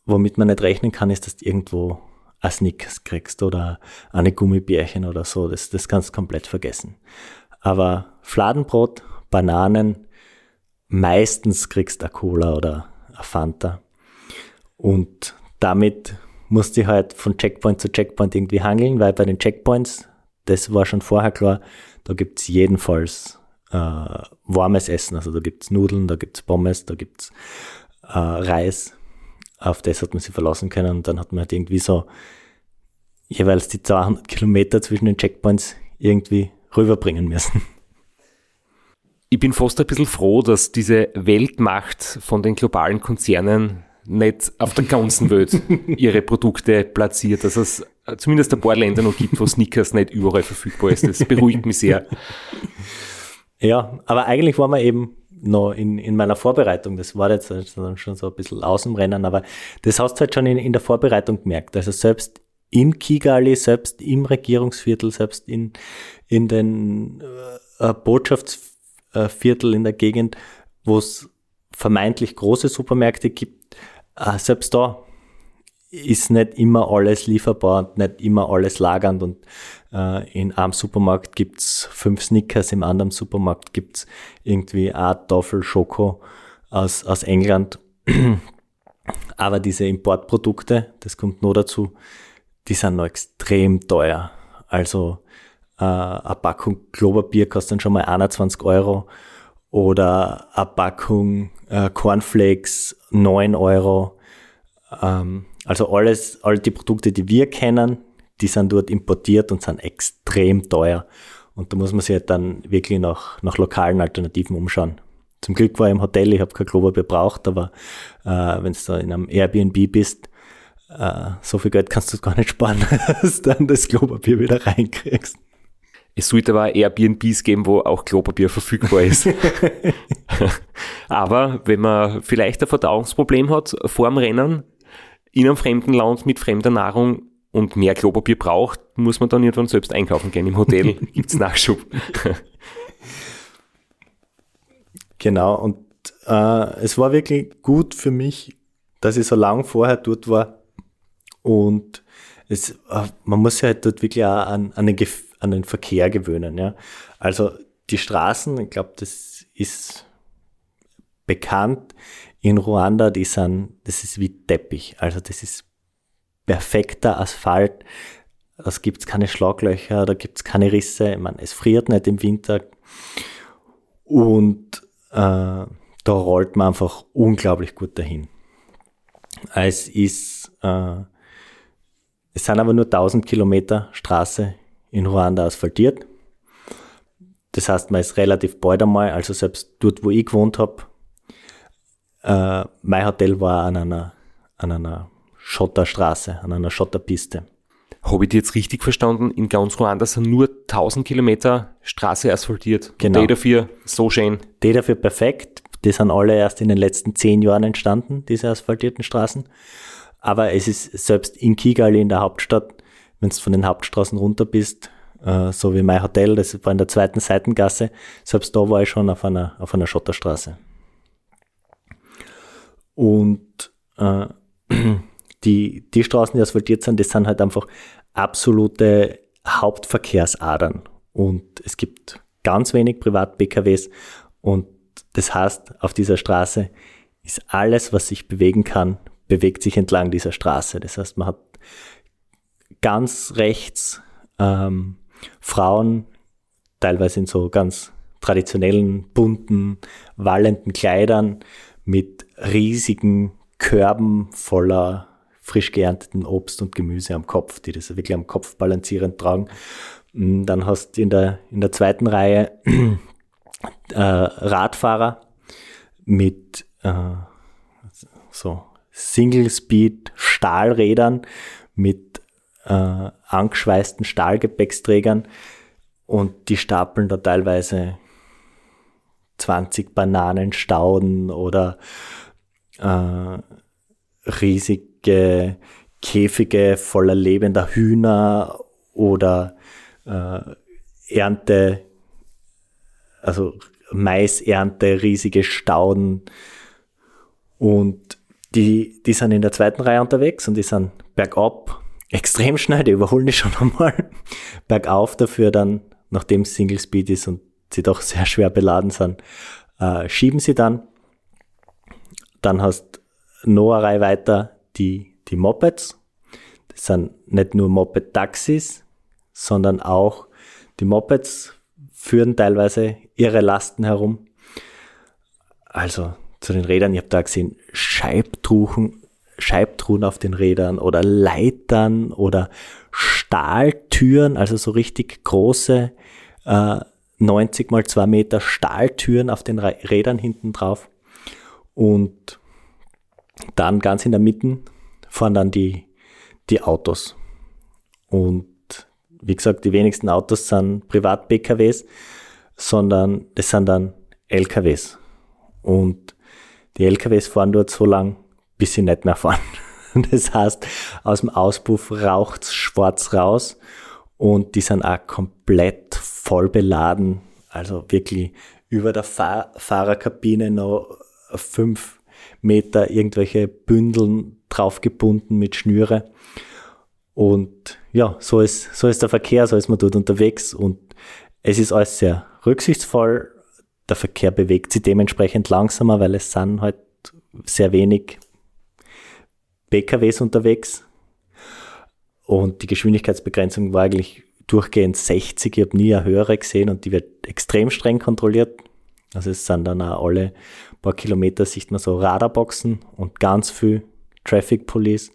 womit man nicht rechnen kann, ist, dass du irgendwo ein Snickers kriegst oder eine Gummibärchen oder so. Das, das kannst du komplett vergessen. Aber Fladenbrot, Bananen, meistens kriegst du eine Cola oder eine Fanta. Und damit musst du halt von Checkpoint zu Checkpoint irgendwie hangeln, weil bei den Checkpoints, das war schon vorher klar, da gibt es jedenfalls äh, warmes Essen. Also da gibt es Nudeln, da gibt es Pommes, da gibt es äh, Reis. Auf das hat man sich verlassen können. Und dann hat man halt irgendwie so jeweils die 200 Kilometer zwischen den Checkpoints irgendwie rüberbringen müssen. Ich bin fast ein bisschen froh, dass diese Weltmacht von den globalen Konzernen nicht auf der ganzen Welt ihre Produkte platziert, dass es zumindest ein paar Länder noch gibt, wo Snickers nicht überall verfügbar ist. Das beruhigt mich sehr. Ja, aber eigentlich war man eben noch in, in meiner Vorbereitung, das war jetzt schon so ein bisschen aus dem Rennen, aber das hast du halt schon in, in der Vorbereitung gemerkt. Also selbst in Kigali, selbst im Regierungsviertel, selbst in, in den äh, Botschaftsviertel in der Gegend, wo es vermeintlich große Supermärkte gibt, äh, selbst da ist nicht immer alles lieferbar und nicht immer alles lagernd und äh, in einem Supermarkt gibt's fünf Snickers, im anderen Supermarkt gibt's irgendwie eine Tafel Schoko aus, aus England. Aber diese Importprodukte, das kommt nur dazu, die sind noch extrem teuer. Also äh, eine Packung Klopapier kostet dann schon mal 21 Euro oder eine Packung äh, Cornflakes 9 Euro. Ähm, also alles, all die Produkte, die wir kennen, die sind dort importiert und sind extrem teuer. Und da muss man sich halt dann wirklich nach, nach lokalen Alternativen umschauen. Zum Glück war ich im Hotel, ich habe kein Klopapier braucht, aber äh, wenn du da in einem Airbnb bist, äh, so viel Geld kannst du gar nicht sparen, dass du dann das Klopapier wieder reinkriegst. Es sollte aber Airbnbs geben, wo auch Klopapier verfügbar ist. aber wenn man vielleicht ein Verdauungsproblem hat vor dem Rennen, in einem fremden Land mit fremder Nahrung und mehr Klopapier braucht, muss man dann irgendwann selbst einkaufen gehen. Im Hotel gibt's Nachschub. genau, und äh, es war wirklich gut für mich, dass ich so lang vorher dort war und es, äh, man muss sich halt dort wirklich auch an, an, den, an den Verkehr gewöhnen. Ja? Also die Straßen, ich glaube, das ist bekannt in Ruanda, die sind, das ist wie Teppich. Also das ist perfekter Asphalt. Es gibt keine Schlaglöcher, da gibt es keine Risse. Ich meine, es friert nicht im Winter. Und äh, da rollt man einfach unglaublich gut dahin. Es ist äh, es sind aber nur 1000 Kilometer Straße in Ruanda asphaltiert. Das heißt, man ist relativ bald einmal, also selbst dort, wo ich gewohnt habe, äh, mein Hotel war an einer, an einer Schotterstraße, an einer Schotterpiste. Habe ich die jetzt richtig verstanden? In ganz Ruanda sind nur 1000 Kilometer Straße asphaltiert. Genau. Die dafür so schön. Die dafür perfekt. Die sind alle erst in den letzten zehn Jahren entstanden, diese asphaltierten Straßen. Aber es ist selbst in Kigali, in der Hauptstadt, wenn du von den Hauptstraßen runter bist, äh, so wie mein Hotel, das war in der zweiten Seitengasse, selbst da war ich schon auf einer, auf einer Schotterstraße. Und äh, die, die Straßen, die asphaltiert sind, das sind halt einfach absolute Hauptverkehrsadern. Und es gibt ganz wenig Privat-PKWs und das heißt, auf dieser Straße ist alles, was sich bewegen kann, bewegt sich entlang dieser Straße. Das heißt, man hat ganz rechts ähm, Frauen, teilweise in so ganz traditionellen, bunten, wallenden Kleidern mit riesigen Körben voller frisch geernteten Obst und Gemüse am Kopf, die das wirklich am Kopf balancierend tragen. Mm, dann hast du in der, in der zweiten Reihe äh, Radfahrer mit äh, so Single-Speed Stahlrädern mit äh, angeschweißten Stahlgepäcksträgern und die stapeln da teilweise 20 Bananenstauden oder äh, riesige Käfige voller lebender Hühner oder äh, Ernte, also Maisernte, riesige Stauden und die, die sind in der zweiten Reihe unterwegs und die sind bergab extrem schnell, die überholen die schon einmal. Bergauf dafür dann, nachdem es Single Speed ist und sie doch sehr schwer beladen sind, äh, schieben sie dann. Dann hast eine Reihe weiter die, die Mopeds. Das sind nicht nur Moped-Taxis, sondern auch die Mopeds führen teilweise ihre Lasten herum. Also zu den Rädern. Ich habe da gesehen Scheibtruhen, Scheibtruhen auf den Rädern oder Leitern oder Stahltüren, also so richtig große äh, 90 mal 2 Meter Stahltüren auf den Rädern hinten drauf. Und dann ganz in der Mitte fahren dann die, die Autos. Und wie gesagt, die wenigsten Autos sind Privat-PKWs, sondern das sind dann LKWs. Und die LKWs fahren dort so lang, bis sie nicht mehr fahren. Das heißt, aus dem Auspuff raucht's schwarz raus und die sind auch komplett voll beladen. Also wirklich über der Fahr Fahrerkabine noch fünf Meter irgendwelche Bündeln draufgebunden mit Schnüre. Und ja, so ist, so ist der Verkehr, so ist man dort unterwegs und es ist alles sehr rücksichtsvoll der Verkehr bewegt sich dementsprechend langsamer, weil es sind halt sehr wenig PKWs unterwegs. Und die Geschwindigkeitsbegrenzung war eigentlich durchgehend 60. Ich habe nie eine höhere gesehen und die wird extrem streng kontrolliert. Also es sind dann auch alle paar Kilometer sieht man so Radarboxen und ganz viel Traffic Police.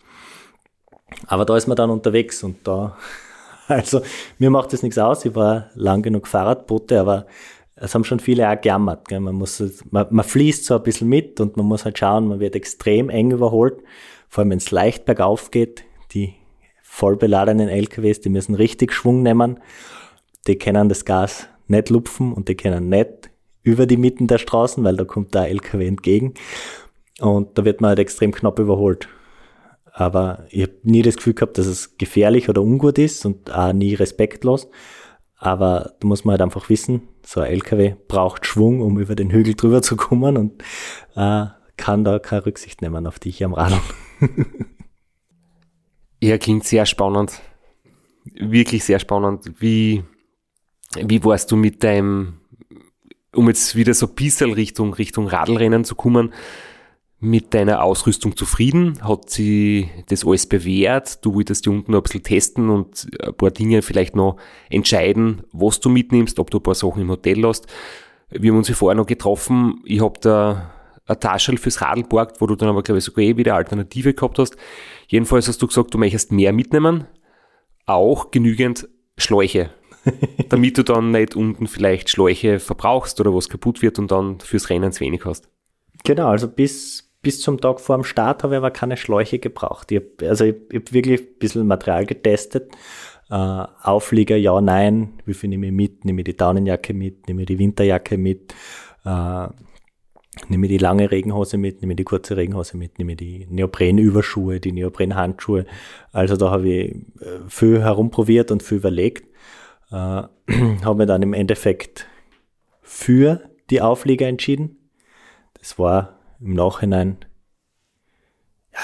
Aber da ist man dann unterwegs und da, also mir macht das nichts aus. Ich war lang genug Fahrradboote, aber es haben schon viele auch gejammert. Gell. Man, muss, man, man fließt so ein bisschen mit und man muss halt schauen, man wird extrem eng überholt. Vor allem, wenn es leicht bergauf geht. Die voll beladenen LKWs, die müssen richtig Schwung nehmen. Die können das Gas nicht lupfen und die können nicht über die Mitten der Straßen, weil da kommt der LKW entgegen. Und da wird man halt extrem knapp überholt. Aber ich habe nie das Gefühl gehabt, dass es gefährlich oder ungut ist und auch nie respektlos. Aber da muss man halt einfach wissen, so ein LKW braucht Schwung, um über den Hügel drüber zu kommen und äh, kann da keine Rücksicht nehmen auf dich am Radl. ja, klingt sehr spannend. Wirklich sehr spannend. Wie, wie warst du mit deinem, um jetzt wieder so ein bisschen Richtung, Richtung Radlrennen zu kommen, mit deiner Ausrüstung zufrieden? Hat sie das alles bewährt? Du wolltest die unten noch ein bisschen testen und ein paar Dinge vielleicht noch entscheiden, was du mitnimmst, ob du ein paar Sachen im Hotel hast. Wir haben uns ja vorher noch getroffen. Ich habe da ein Taschel fürs Radl borgt, wo du dann aber, glaube ich, sogar eh wieder Alternative gehabt hast. Jedenfalls hast du gesagt, du möchtest mehr mitnehmen. Auch genügend Schläuche. damit du dann nicht unten vielleicht Schläuche verbrauchst oder was kaputt wird und dann fürs Rennen zu wenig hast. Genau, also bis bis zum Tag vor dem Start habe ich aber keine Schläuche gebraucht. Ich hab, also ich, ich habe wirklich ein bisschen Material getestet. Äh, Auflieger, ja, nein. Wie viel nehme ich mit? Nehme ich die Daunenjacke mit? Nehme ich die Winterjacke mit? Äh, nehme ich die lange Regenhose mit? Nehme ich die kurze Regenhose mit? Nehme ich die Neoprenüberschuhe, die Neoprenhandschuhe? Also da habe ich äh, viel herumprobiert und viel überlegt. Äh, habe mir dann im Endeffekt für die Auflieger entschieden. Das war im Nachhinein,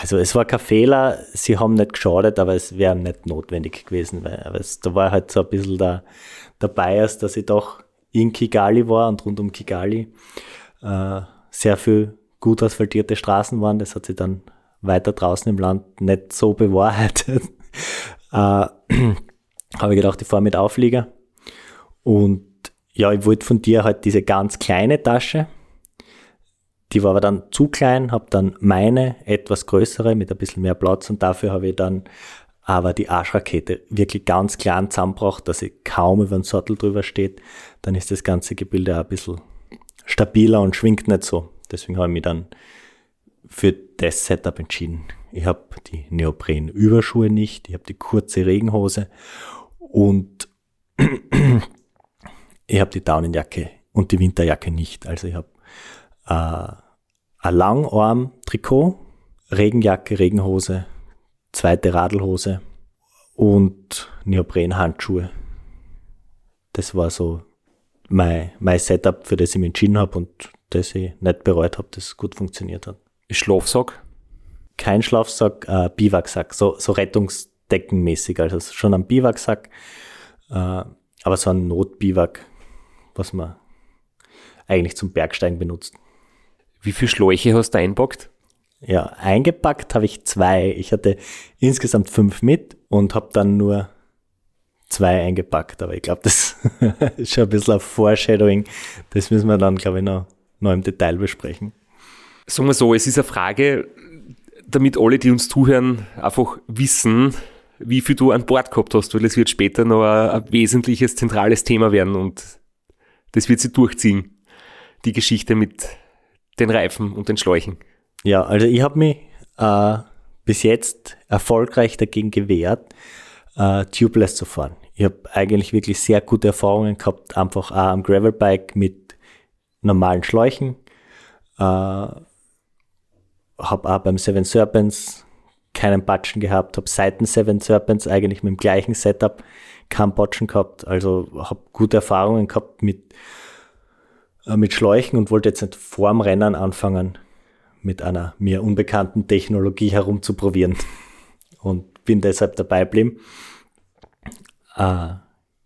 also es war kein Fehler, sie haben nicht geschadet, aber es wäre nicht notwendig gewesen, weil aber es, da war halt so ein bisschen der, der Bias, dass ich doch in Kigali war und rund um Kigali äh, sehr viel gut asphaltierte Straßen waren. Das hat sich dann weiter draußen im Land nicht so bewahrheitet. äh, habe ich gedacht, ich fahre mit Auflieger. Und ja, ich wollte von dir halt diese ganz kleine Tasche, die war aber dann zu klein, habe dann meine etwas größere mit ein bisschen mehr Platz und dafür habe ich dann aber die Arschrakete wirklich ganz klein zusammengebracht, dass sie kaum über den Sattel drüber steht. Dann ist das ganze Gebilde auch ein bisschen stabiler und schwingt nicht so. Deswegen habe ich mich dann für das Setup entschieden. Ich habe die Neopren-Überschuhe nicht, ich habe die kurze Regenhose und ich habe die Daunenjacke und die Winterjacke nicht. Also ich habe äh, ein Langarm-Trikot, Regenjacke, Regenhose, zweite Radlhose und Neoprenhandschuhe. Das war so mein, mein Setup, für das ich mich entschieden habe und das ich nicht bereut habe, das gut funktioniert hat. Schlafsack? Kein Schlafsack, äh, Biwaksack, so, so rettungsdeckenmäßig, also schon ein Biwaksack, äh, aber so ein Notbiwak, was man eigentlich zum Bergsteigen benutzt. Wie viele Schläuche hast du einpackt? Ja, eingepackt habe ich zwei. Ich hatte insgesamt fünf mit und habe dann nur zwei eingepackt. Aber ich glaube, das ist schon ein bisschen ein Foreshadowing. Das müssen wir dann, glaube ich, noch, noch im Detail besprechen. Sagen wir so, es ist eine Frage, damit alle, die uns zuhören, einfach wissen, wie viel du an Bord gehabt hast, weil es wird später noch ein, ein wesentliches, zentrales Thema werden und das wird sie durchziehen. Die Geschichte mit den Reifen und den Schläuchen. Ja, also ich habe mich äh, bis jetzt erfolgreich dagegen gewehrt, äh, tubeless zu fahren. Ich habe eigentlich wirklich sehr gute Erfahrungen gehabt, einfach auch am Gravelbike mit normalen Schläuchen. Äh, habe auch beim Seven Serpents keinen Batschen gehabt, habe seit den Seven Serpents eigentlich mit dem gleichen Setup keinen Batschen gehabt. Also habe gute Erfahrungen gehabt mit äh, mit Schläuchen und wollte jetzt nicht vorm Rennen anfangen, mit einer mir unbekannten Technologie herumzuprobieren. Und bin deshalb dabei geblieben. Äh,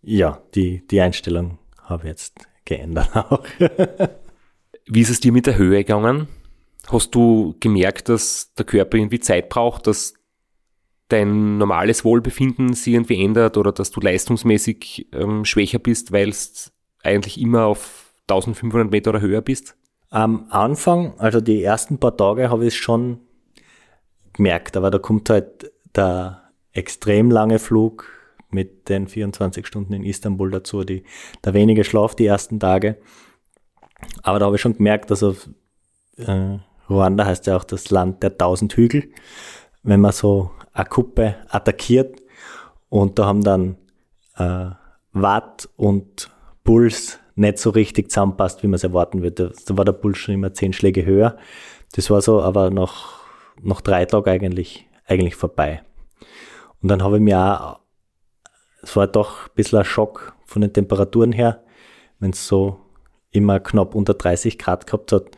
ja, die, die Einstellung habe ich jetzt geändert auch. Wie ist es dir mit der Höhe gegangen? Hast du gemerkt, dass der Körper irgendwie Zeit braucht, dass dein normales Wohlbefinden sich irgendwie ändert oder dass du leistungsmäßig ähm, schwächer bist, weil es eigentlich immer auf 1500 Meter oder höher bist? Am Anfang, also die ersten paar Tage, habe ich es schon gemerkt, aber da kommt halt der extrem lange Flug mit den 24 Stunden in Istanbul dazu, die, der wenige Schlaf die ersten Tage. Aber da habe ich schon gemerkt, dass auf äh, Ruanda heißt ja auch das Land der tausend Hügel, wenn man so eine Kuppe attackiert und da haben dann äh, Watt und Puls nicht so richtig zusammenpasst, wie man es erwarten würde. Da war der Puls schon immer zehn Schläge höher. Das war so, aber noch, noch drei Tage eigentlich, eigentlich vorbei. Und dann habe ich mir auch, es war doch ein bisschen ein Schock von den Temperaturen her, wenn es so immer knapp unter 30 Grad gehabt hat.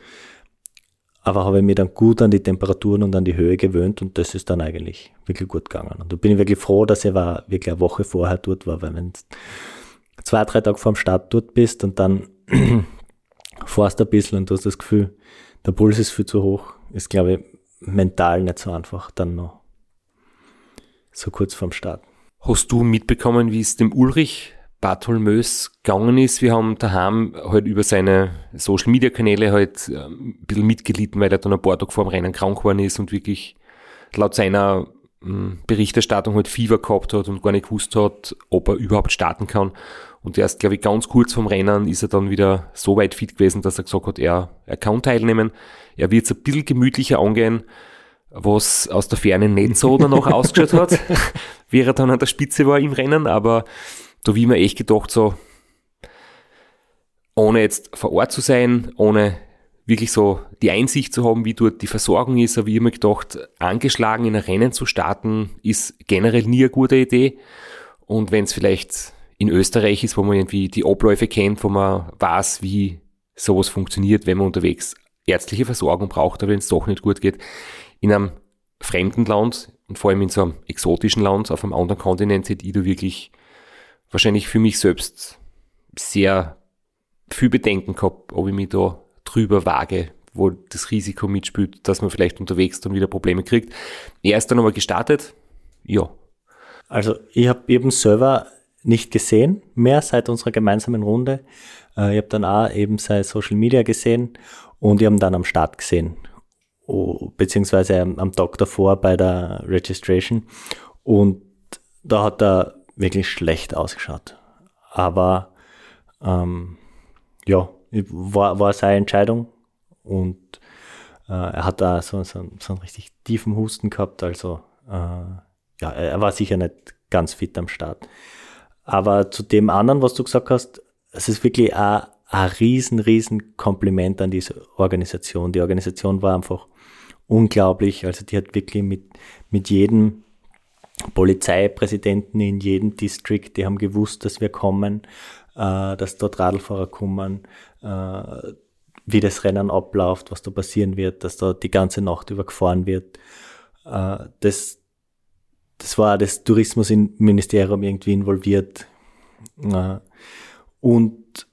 Aber habe ich mir dann gut an die Temperaturen und an die Höhe gewöhnt und das ist dann eigentlich wirklich gut gegangen. Und da bin ich wirklich froh, dass ich war, wirklich eine Woche vorher dort war, weil wenn zwei, drei Tage vor dem Start dort bist und dann fährst ein bisschen und du hast das Gefühl, der Puls ist viel zu hoch, ist glaube ich mental nicht so einfach dann noch so kurz vorm Start. Hast du mitbekommen, wie es dem Ulrich Bartholmös gegangen ist. Wir haben daheim halt über seine Social Media Kanäle halt ähm, ein bisschen mitgelitten, weil er dann ein paar Tage vor dem Rennen krank geworden ist und wirklich laut seiner ähm, Berichterstattung halt Fieber gehabt hat und gar nicht gewusst hat, ob er überhaupt starten kann. Und erst, glaube ich, ganz kurz vom Rennen ist er dann wieder so weit fit gewesen, dass er gesagt hat, er, er kann teilnehmen. Er wird es ein bisschen gemütlicher angehen, was aus der Ferne nicht so danach ausgeschaut hat, wie er dann an der Spitze war im Rennen, aber da wie mir echt gedacht, so, ohne jetzt vor Ort zu sein, ohne wirklich so die Einsicht zu haben, wie dort die Versorgung ist, habe ich immer gedacht, angeschlagen in ein Rennen zu starten, ist generell nie eine gute Idee. Und wenn es vielleicht in Österreich ist, wo man irgendwie die Abläufe kennt, wo man weiß, wie sowas funktioniert, wenn man unterwegs ärztliche Versorgung braucht, aber wenn es doch nicht gut geht, in einem fremden Land und vor allem in so einem exotischen Land auf einem anderen Kontinent hätte ich da wirklich wahrscheinlich für mich selbst sehr viel Bedenken gehabt, ob ich mich da drüber wage, wo das Risiko mitspielt, dass man vielleicht unterwegs dann wieder Probleme kriegt. Er ist dann aber gestartet. Ja. Also ich habe eben selber nicht gesehen mehr seit unserer gemeinsamen Runde. Äh, ich habe dann auch eben sein Social Media gesehen und ich habe dann am Start gesehen, beziehungsweise am Tag davor bei der Registration. Und da hat er wirklich schlecht ausgeschaut. Aber ähm, ja, war, war seine Entscheidung und äh, er hat da so, so, so, einen richtig tiefen Husten gehabt, also äh, ja, er war sicher nicht ganz fit am Start. Aber zu dem anderen, was du gesagt hast, es ist wirklich ein, ein riesen, riesen Kompliment an diese Organisation. Die Organisation war einfach unglaublich. Also die hat wirklich mit, mit jedem Polizeipräsidenten in jedem District, die haben gewusst, dass wir kommen, äh, dass dort Radlfahrer kommen, äh, wie das Rennen abläuft, was da passieren wird, dass da die ganze Nacht über gefahren wird. Äh, das, das war das Tourismusministerium irgendwie involviert. Äh, und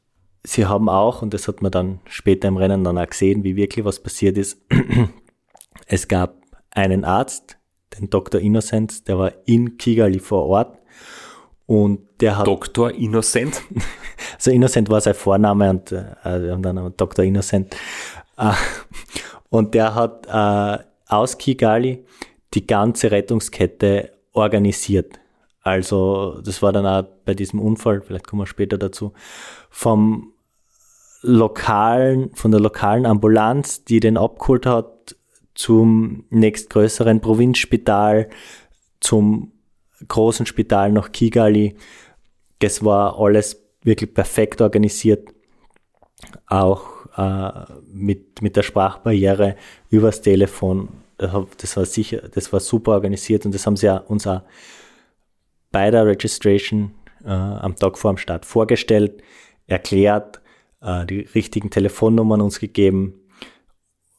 sie haben auch, und das hat man dann später im Rennen dann auch gesehen, wie wirklich was passiert ist, es gab einen Arzt, den Dr. Innocent, der war in Kigali vor Ort und der hat. Dr. Innocent? also Innocent war sein Vorname und äh, wir haben dann Dr. Innocent. Äh, und der hat äh, aus Kigali die ganze Rettungskette organisiert. Also das war dann auch bei diesem Unfall, vielleicht kommen wir später dazu, vom lokalen, von der lokalen Ambulanz, die den abgeholt hat, zum nächstgrößeren Provinzspital, zum großen Spital nach Kigali. Das war alles wirklich perfekt organisiert. Auch äh, mit, mit der Sprachbarriere übers Telefon. Das war sicher, das war super organisiert und das haben sie uns auch bei der Registration äh, am Tag vor dem Start vorgestellt, erklärt, äh, die richtigen Telefonnummern uns gegeben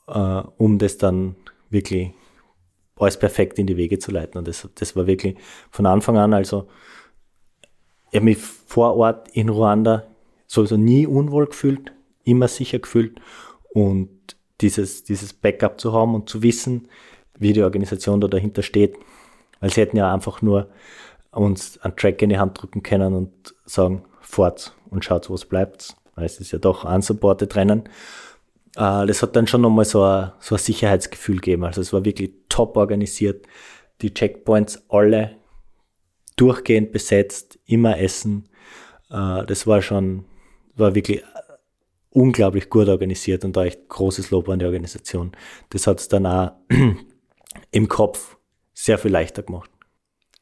äh, um das dann wirklich alles perfekt in die Wege zu leiten. Und das, das war wirklich von Anfang an, also ich habe mich vor Ort in Ruanda sowieso nie unwohl gefühlt, immer sicher gefühlt und dieses, dieses Backup zu haben und zu wissen, wie die Organisation da dahinter steht, Weil sie hätten ja einfach nur uns einen Track in die Hand drücken können und sagen, fort und schaut, was bleibt. Weil es ist ja doch unsupported Rennen. Äh, das hat dann schon nochmal so ein, so ein Sicherheitsgefühl gegeben. Also es war wirklich top organisiert. Die Checkpoints alle durchgehend besetzt, immer essen. Äh, das war schon, war wirklich unglaublich gut organisiert und da echt großes Lob an die Organisation. Das hat es dann auch im Kopf sehr viel leichter gemacht.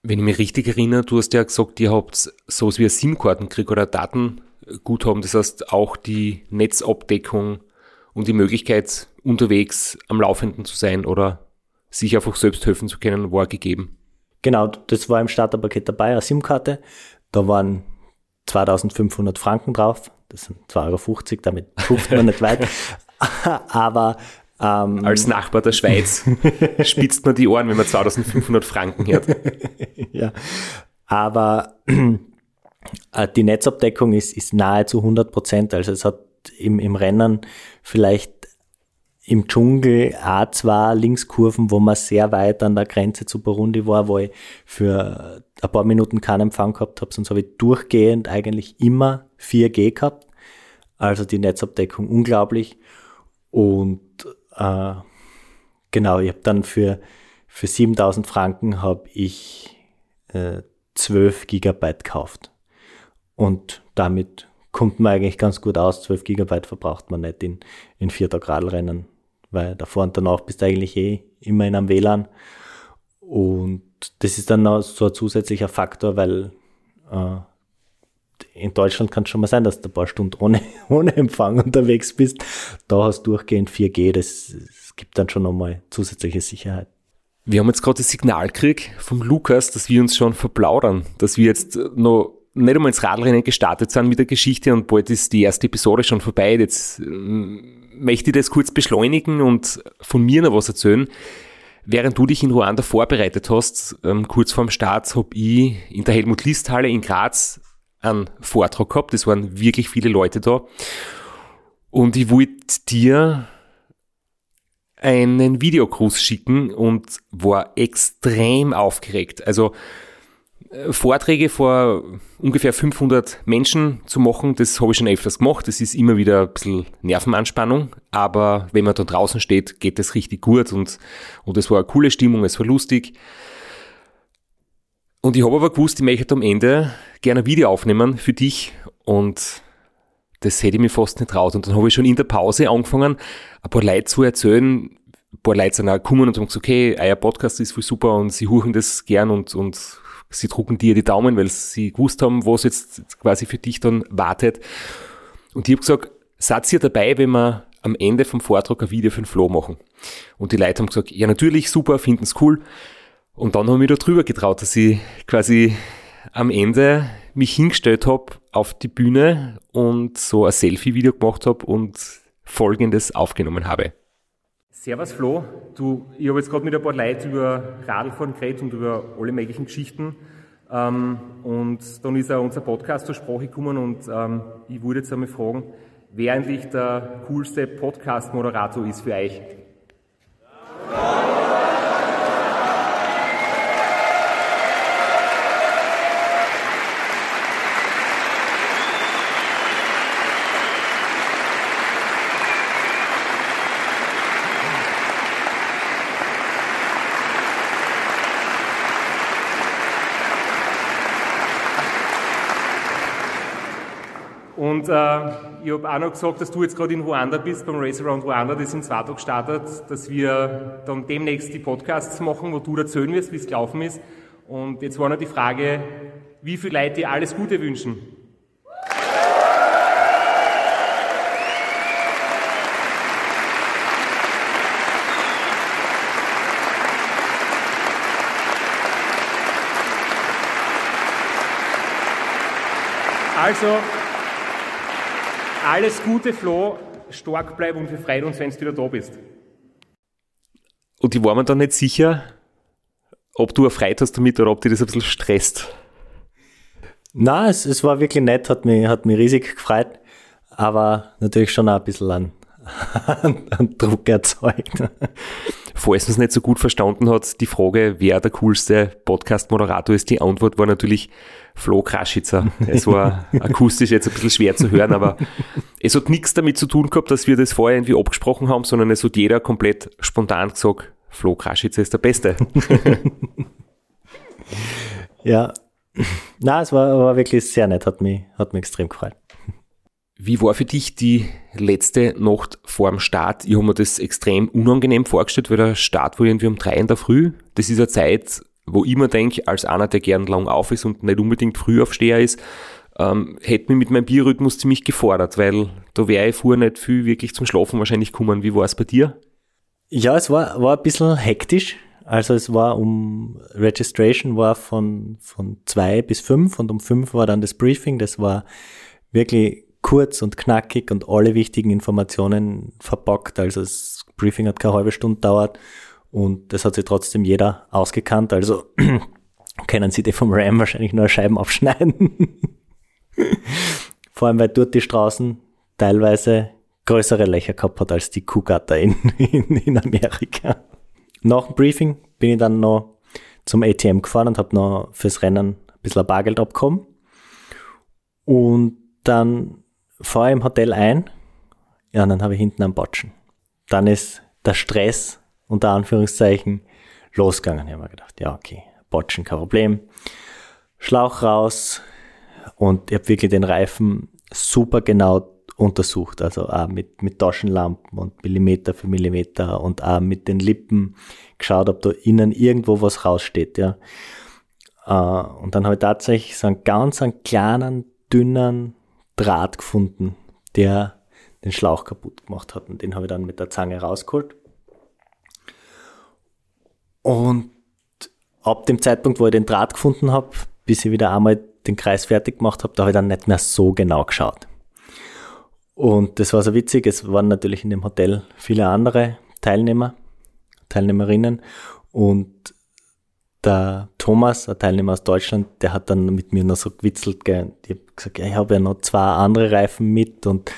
Wenn ich mich richtig erinnere, du hast ja gesagt, ihr habt sowas wie ein SIM-Kartenkrieg oder Datenguthaben, das heißt auch die Netzabdeckung und die Möglichkeit, unterwegs am Laufenden zu sein oder sich einfach selbst helfen zu können, war gegeben. Genau, das war im Starterpaket dabei, eine SIM-Karte. Da waren 2500 Franken drauf. Das sind 2,50 Euro, damit ruft man nicht weit. Aber ähm, Als Nachbar der Schweiz spitzt man die Ohren, wenn man 2500 Franken hört. ja, aber äh, die Netzabdeckung ist, ist nahezu 100 Prozent. Also es hat im, im Rennen vielleicht im Dschungel auch zwei Linkskurven, wo man sehr weit an der Grenze zu Burundi war, wo ich für ein paar Minuten keinen Empfang gehabt habe, sonst habe ich durchgehend eigentlich immer 4G gehabt. Also die Netzabdeckung unglaublich. Und äh, genau, ich habe dann für, für 7000 Franken habe ich äh, 12 Gigabyte gekauft. Und damit kommt man eigentlich ganz gut aus. 12 Gigabyte verbraucht man nicht in, in vierter Radrennen weil davor und danach bist du eigentlich eh immer in einem WLAN. Und das ist dann noch so ein zusätzlicher Faktor, weil äh, in Deutschland kann es schon mal sein, dass du ein paar Stunden ohne, ohne Empfang unterwegs bist. Da hast du durchgehend 4G, das, das gibt dann schon nochmal zusätzliche Sicherheit. Wir haben jetzt gerade das Signal gekriegt vom Lukas, dass wir uns schon verplaudern, dass wir jetzt noch nicht einmal ins Radrennen gestartet sind mit der Geschichte und bald ist die erste Episode schon vorbei. Jetzt möchte ich das kurz beschleunigen und von mir noch was erzählen. Während du dich in Ruanda vorbereitet hast, ähm, kurz vorm Start, habe ich in der Helmut List Halle in Graz einen Vortrag gehabt. Es waren wirklich viele Leute da. Und ich wollte dir einen Videogruß schicken und war extrem aufgeregt. Also äh, Vorträge vor ungefähr 500 Menschen zu machen, das habe ich schon öfters gemacht. Das ist immer wieder ein bisschen Nervenanspannung, aber wenn man da draußen steht, geht das richtig gut und, und es war eine coole Stimmung, es war lustig. Und ich habe aber gewusst, ich möchte am Ende gerne ein Video aufnehmen für dich und das hätte ich mir fast nicht traut. Und dann habe ich schon in der Pause angefangen, ein paar Leute zu erzählen, ein paar Leute sind auch gekommen und haben gesagt, okay, euer Podcast ist voll super und sie huchen das gern und, und sie drucken dir die Daumen, weil sie gewusst haben, was jetzt quasi für dich dann wartet. Und ich habe gesagt, seid ihr dabei, wenn wir am Ende vom Vortrag ein Video für den Flo machen? Und die Leute haben gesagt, ja natürlich, super, finden es cool. Und dann haben wir da drüber getraut, dass ich quasi am Ende mich hingestellt habe auf die Bühne und so ein Selfie-Video gemacht habe und folgendes aufgenommen habe. Servus Flo, du, ich habe jetzt gerade mit ein paar Leuten über Radlfahren geredet und über alle möglichen Geschichten. Ähm, und dann ist auch unser Podcast zur Sprache gekommen und ähm, ich würde jetzt einmal fragen, wer eigentlich der coolste Podcast-Moderator ist für euch? Ja. Äh, ich habe auch noch gesagt, dass du jetzt gerade in Ruanda bist, beim Race Around Ruanda, das in zwei Tagen gestartet, dass wir dann demnächst die Podcasts machen, wo du erzählen wirst, wie es gelaufen ist. Und jetzt war noch die Frage, wie viele Leute dir alles Gute wünschen. Also, alles Gute, Flo, stark bleib und wir freuen uns, wenn du wieder da bist. Und ich war mir dann nicht sicher, ob du erfreut hast damit oder ob dir das ein bisschen stresst. Na, es, es war wirklich nett, hat mich, hat mich riesig gefreut, aber natürlich schon auch ein bisschen an, einen Druck erzeugt. Falls man es nicht so gut verstanden hat, die Frage, wer der coolste Podcast-Moderator ist, die Antwort war natürlich Flo Kraschitzer. Es war akustisch jetzt ein bisschen schwer zu hören, aber es hat nichts damit zu tun gehabt, dass wir das vorher irgendwie abgesprochen haben, sondern es hat jeder komplett spontan gesagt, Flo Kraschitzer ist der Beste. ja, na, es war, war wirklich sehr nett, hat mich, hat mich extrem gefreut. Wie war für dich die letzte Nacht vor dem Start? Ich habe mir das extrem unangenehm vorgestellt, weil der Start war irgendwie um drei in der Früh. Das ist eine Zeit, wo ich mir denke, als einer, der gern lang auf ist und nicht unbedingt Frühaufsteher ist, ähm, hätte mich mit meinem Bierrhythmus ziemlich gefordert, weil da wäre ich vorher nicht viel wirklich zum Schlafen wahrscheinlich gekommen. Wie war es bei dir? Ja, es war, war ein bisschen hektisch. Also es war um Registration war von, von zwei bis fünf und um fünf war dann das Briefing. Das war wirklich kurz und knackig und alle wichtigen Informationen verpackt. Also das Briefing hat keine halbe Stunde dauert und das hat sich trotzdem jeder ausgekannt. Also können Sie die vom RAM wahrscheinlich nur Scheiben abschneiden. Vor allem, weil dort die Straßen teilweise größere Löcher gehabt hat als die Kuhgatter in, in, in Amerika. Nach dem Briefing bin ich dann noch zum ATM gefahren und habe noch fürs Rennen ein bisschen Bargeld abgekommen. Und dann fahre im Hotel ein, ja, und dann habe ich hinten am Botschen. Dann ist der Stress, unter Anführungszeichen, losgegangen. Ich habe mir gedacht, ja, okay, Botschen, kein Problem. Schlauch raus und ich habe wirklich den Reifen super genau untersucht, also auch mit, mit Taschenlampen und Millimeter für Millimeter und auch mit den Lippen geschaut, ob da innen irgendwo was raussteht, ja. Uh, und dann habe ich tatsächlich so einen ganz einen kleinen, dünnen Draht gefunden, der den Schlauch kaputt gemacht hat. Und den habe ich dann mit der Zange rausgeholt. Und ab dem Zeitpunkt, wo ich den Draht gefunden habe, bis ich wieder einmal den Kreis fertig gemacht habe, da habe ich dann nicht mehr so genau geschaut. Und das war so witzig, es waren natürlich in dem Hotel viele andere Teilnehmer, Teilnehmerinnen und der Thomas, ein Teilnehmer aus Deutschland, der hat dann mit mir noch so gewitzelt. Ich habe gesagt, ich habe ja noch zwei andere Reifen mit und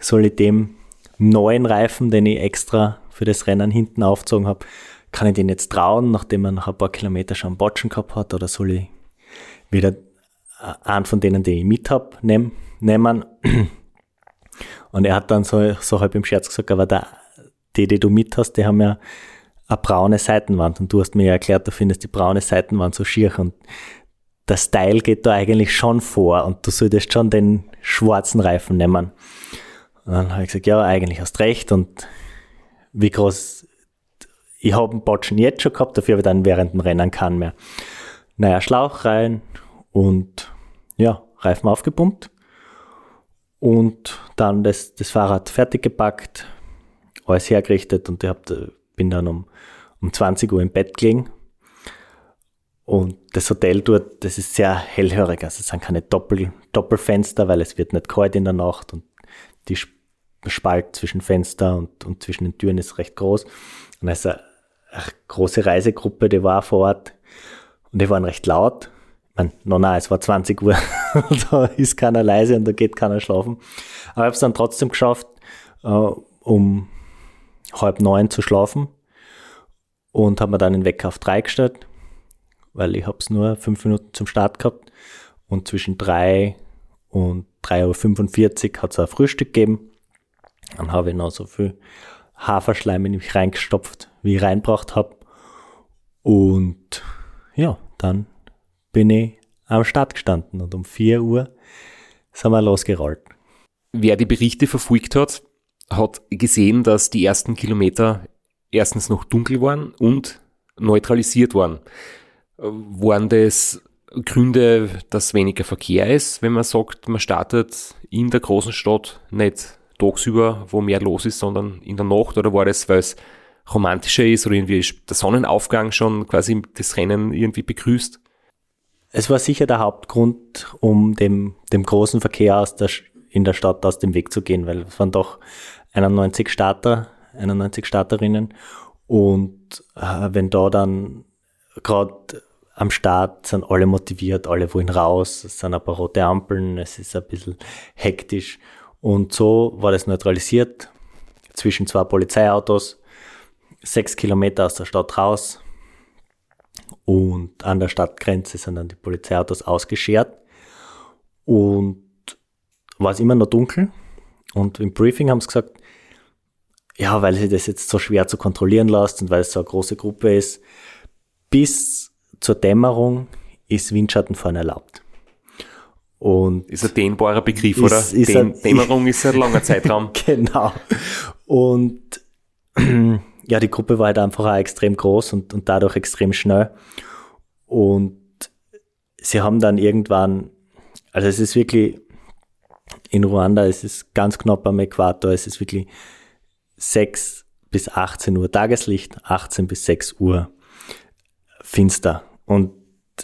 soll ich dem neuen Reifen, den ich extra für das Rennen hinten aufgezogen habe, kann ich den jetzt trauen, nachdem er nach ein paar Kilometer schon Botschen gehabt hat, oder soll ich wieder einen von denen, die ich mit habe, nehmen? nehmen? Und er hat dann so, so halb im Scherz gesagt, aber der, die, die du mit hast, die haben ja eine braune Seitenwand und du hast mir ja erklärt, du findest die braune Seitenwand so schier und der Style geht da eigentlich schon vor und du solltest schon den schwarzen Reifen nehmen. Und dann habe ich gesagt, ja, eigentlich hast recht und wie groß, ich habe einen Botschen jetzt schon gehabt, dafür habe ich dann während dem Rennen keinen mehr. Naja, Schlauch rein und ja, Reifen aufgepumpt und dann das, das Fahrrad fertig gepackt, alles hergerichtet und ich hab, bin dann um um 20 Uhr im Bett gelegen. Und das Hotel dort, das ist sehr hellhörig. Also es sind keine Doppel, Doppelfenster, weil es wird nicht kalt in der Nacht und die Spalt zwischen Fenster und, und zwischen den Türen ist recht groß. Und es ist eine, große Reisegruppe, die war vor Ort und die waren recht laut. Ich meine, no, nein, es war 20 Uhr, da ist keiner leise und da geht keiner schlafen. Aber ich habe es dann trotzdem geschafft, uh, um halb neun zu schlafen und habe mir dann den Wecker auf drei gestellt, weil ich habe es nur fünf Minuten zum Start gehabt und zwischen drei und 3.45 Uhr hat es ein Frühstück gegeben. Dann habe ich noch so viel Haferschleim in mich reingestopft, wie ich reinbracht habe. Und ja, dann bin ich am Start gestanden und um 4 Uhr sind wir losgerollt. Wer die Berichte verfolgt hat, hat gesehen, dass die ersten Kilometer erstens noch dunkel waren und neutralisiert waren. Waren das Gründe, dass weniger Verkehr ist, wenn man sagt, man startet in der großen Stadt nicht tagsüber, wo mehr los ist, sondern in der Nacht? Oder war das, weil es romantischer ist oder irgendwie der Sonnenaufgang schon quasi das Rennen irgendwie begrüßt? Es war sicher der Hauptgrund, um dem, dem großen Verkehr aus der, in der Stadt aus dem Weg zu gehen, weil es waren doch 91 Starter 91 Starterinnen. Und äh, wenn da dann gerade am Start sind alle motiviert, alle wollen raus, es sind ein paar rote Ampeln, es ist ein bisschen hektisch. Und so war das neutralisiert. zwischen zwei Polizeiautos, sechs Kilometer aus der Stadt raus und an der Stadtgrenze sind dann die Polizeiautos ausgeschert und war es immer noch dunkel und im Briefing haben sie gesagt, ja, weil sie das jetzt so schwer zu kontrollieren lässt und weil es so eine große Gruppe ist, bis zur Dämmerung ist Windschattenfahren erlaubt. Und ist ein dehnbarer Begriff, ist, oder? Ist Däm ein, Dämmerung ist ein langer Zeitraum. genau. Und ja, die Gruppe war halt einfach auch extrem groß und, und dadurch extrem schnell. Und sie haben dann irgendwann, also es ist wirklich, in Ruanda es ist ganz knapp am Äquator, es ist wirklich 6 bis 18 Uhr Tageslicht, 18 bis 6 Uhr finster. Und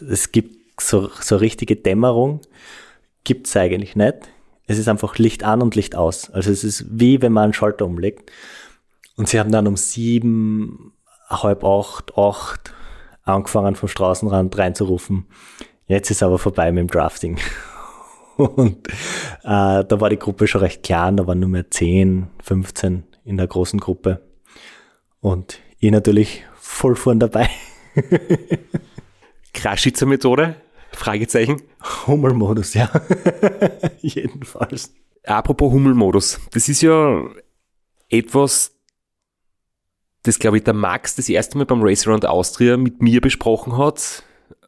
es gibt so, so richtige Dämmerung, gibt es eigentlich nicht. Es ist einfach Licht an und Licht aus. Also es ist wie wenn man einen Schalter umlegt. Und sie haben dann um sieben, halb acht, acht angefangen vom Straßenrand reinzurufen. Jetzt ist aber vorbei mit dem Drafting. Und äh, da war die Gruppe schon recht klein, da waren nur mehr 10, 15 in der großen Gruppe. Und ich natürlich voll vorn dabei. Kraschitzer Methode? Fragezeichen. Hummelmodus, ja. Jedenfalls. Apropos Hummelmodus. Das ist ja etwas, das glaube ich der Max das erste Mal beim Race Around Austria mit mir besprochen hat.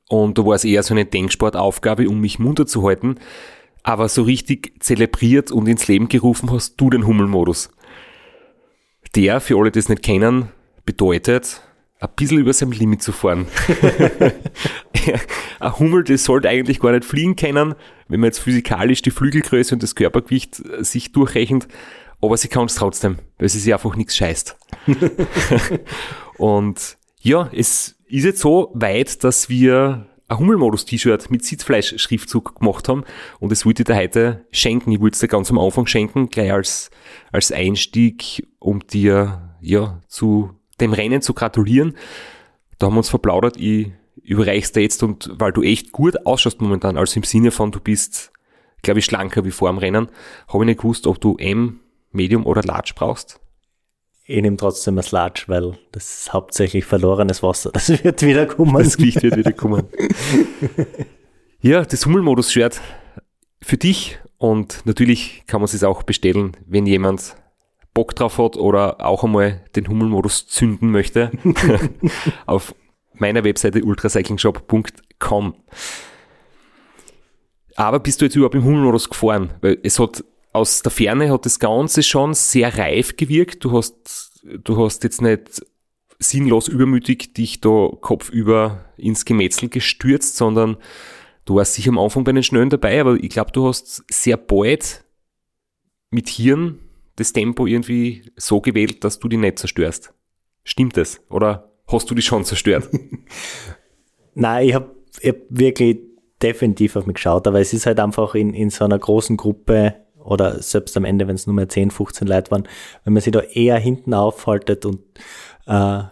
Und da war es eher so eine Denksportaufgabe, um mich munter zu halten. Aber so richtig zelebriert und ins Leben gerufen hast du den Hummelmodus. Der, für alle, die es nicht kennen, bedeutet, ein bisschen über sein Limit zu fahren. ein Hummel, das sollte eigentlich gar nicht fliegen können, wenn man jetzt physikalisch die Flügelgröße und das Körpergewicht äh, sich durchrechnet, aber sie kann es trotzdem, weil sie sich einfach nichts scheißt. und ja, es ist jetzt so weit, dass wir ein Hummelmodus-T-Shirt mit Sitzfleisch-Schriftzug gemacht haben und das wollte ich dir heute schenken. Ich wollte es dir ganz am Anfang schenken, gleich als, als Einstieg, um dir ja zu dem Rennen zu gratulieren. Da haben wir uns verplaudert, ich überreich's dir jetzt und weil du echt gut ausschaust momentan, also im Sinne von du bist, glaube ich, schlanker wie vor dem Rennen, habe ich nicht gewusst, ob du M, Medium oder Large brauchst. Ich nehme trotzdem das Large, weil das ist hauptsächlich verlorenes Wasser. Das wird wieder kommen. Das Gewicht wird wieder kommen. ja, das Hummelmodus-Shirt für dich und natürlich kann man es auch bestellen, wenn jemand Bock drauf hat oder auch einmal den Hummelmodus zünden möchte, auf meiner Webseite ultracyclingshop.com. Aber bist du jetzt überhaupt im Hummelmodus gefahren? Weil es hat aus der Ferne hat das Ganze schon sehr reif gewirkt. Du hast, du hast jetzt nicht sinnlos übermütig dich da kopfüber ins Gemetzel gestürzt, sondern du warst sicher am Anfang bei den Schnellen dabei, aber ich glaube, du hast sehr bald mit Hirn das Tempo irgendwie so gewählt, dass du die nicht zerstörst. Stimmt das? Oder hast du die schon zerstört? Nein, ich habe hab wirklich definitiv auf mich geschaut, aber es ist halt einfach in, in so einer großen Gruppe oder selbst am Ende, wenn es nur mehr 10, 15 Leute waren, wenn man sich da eher hinten aufhaltet und äh, ein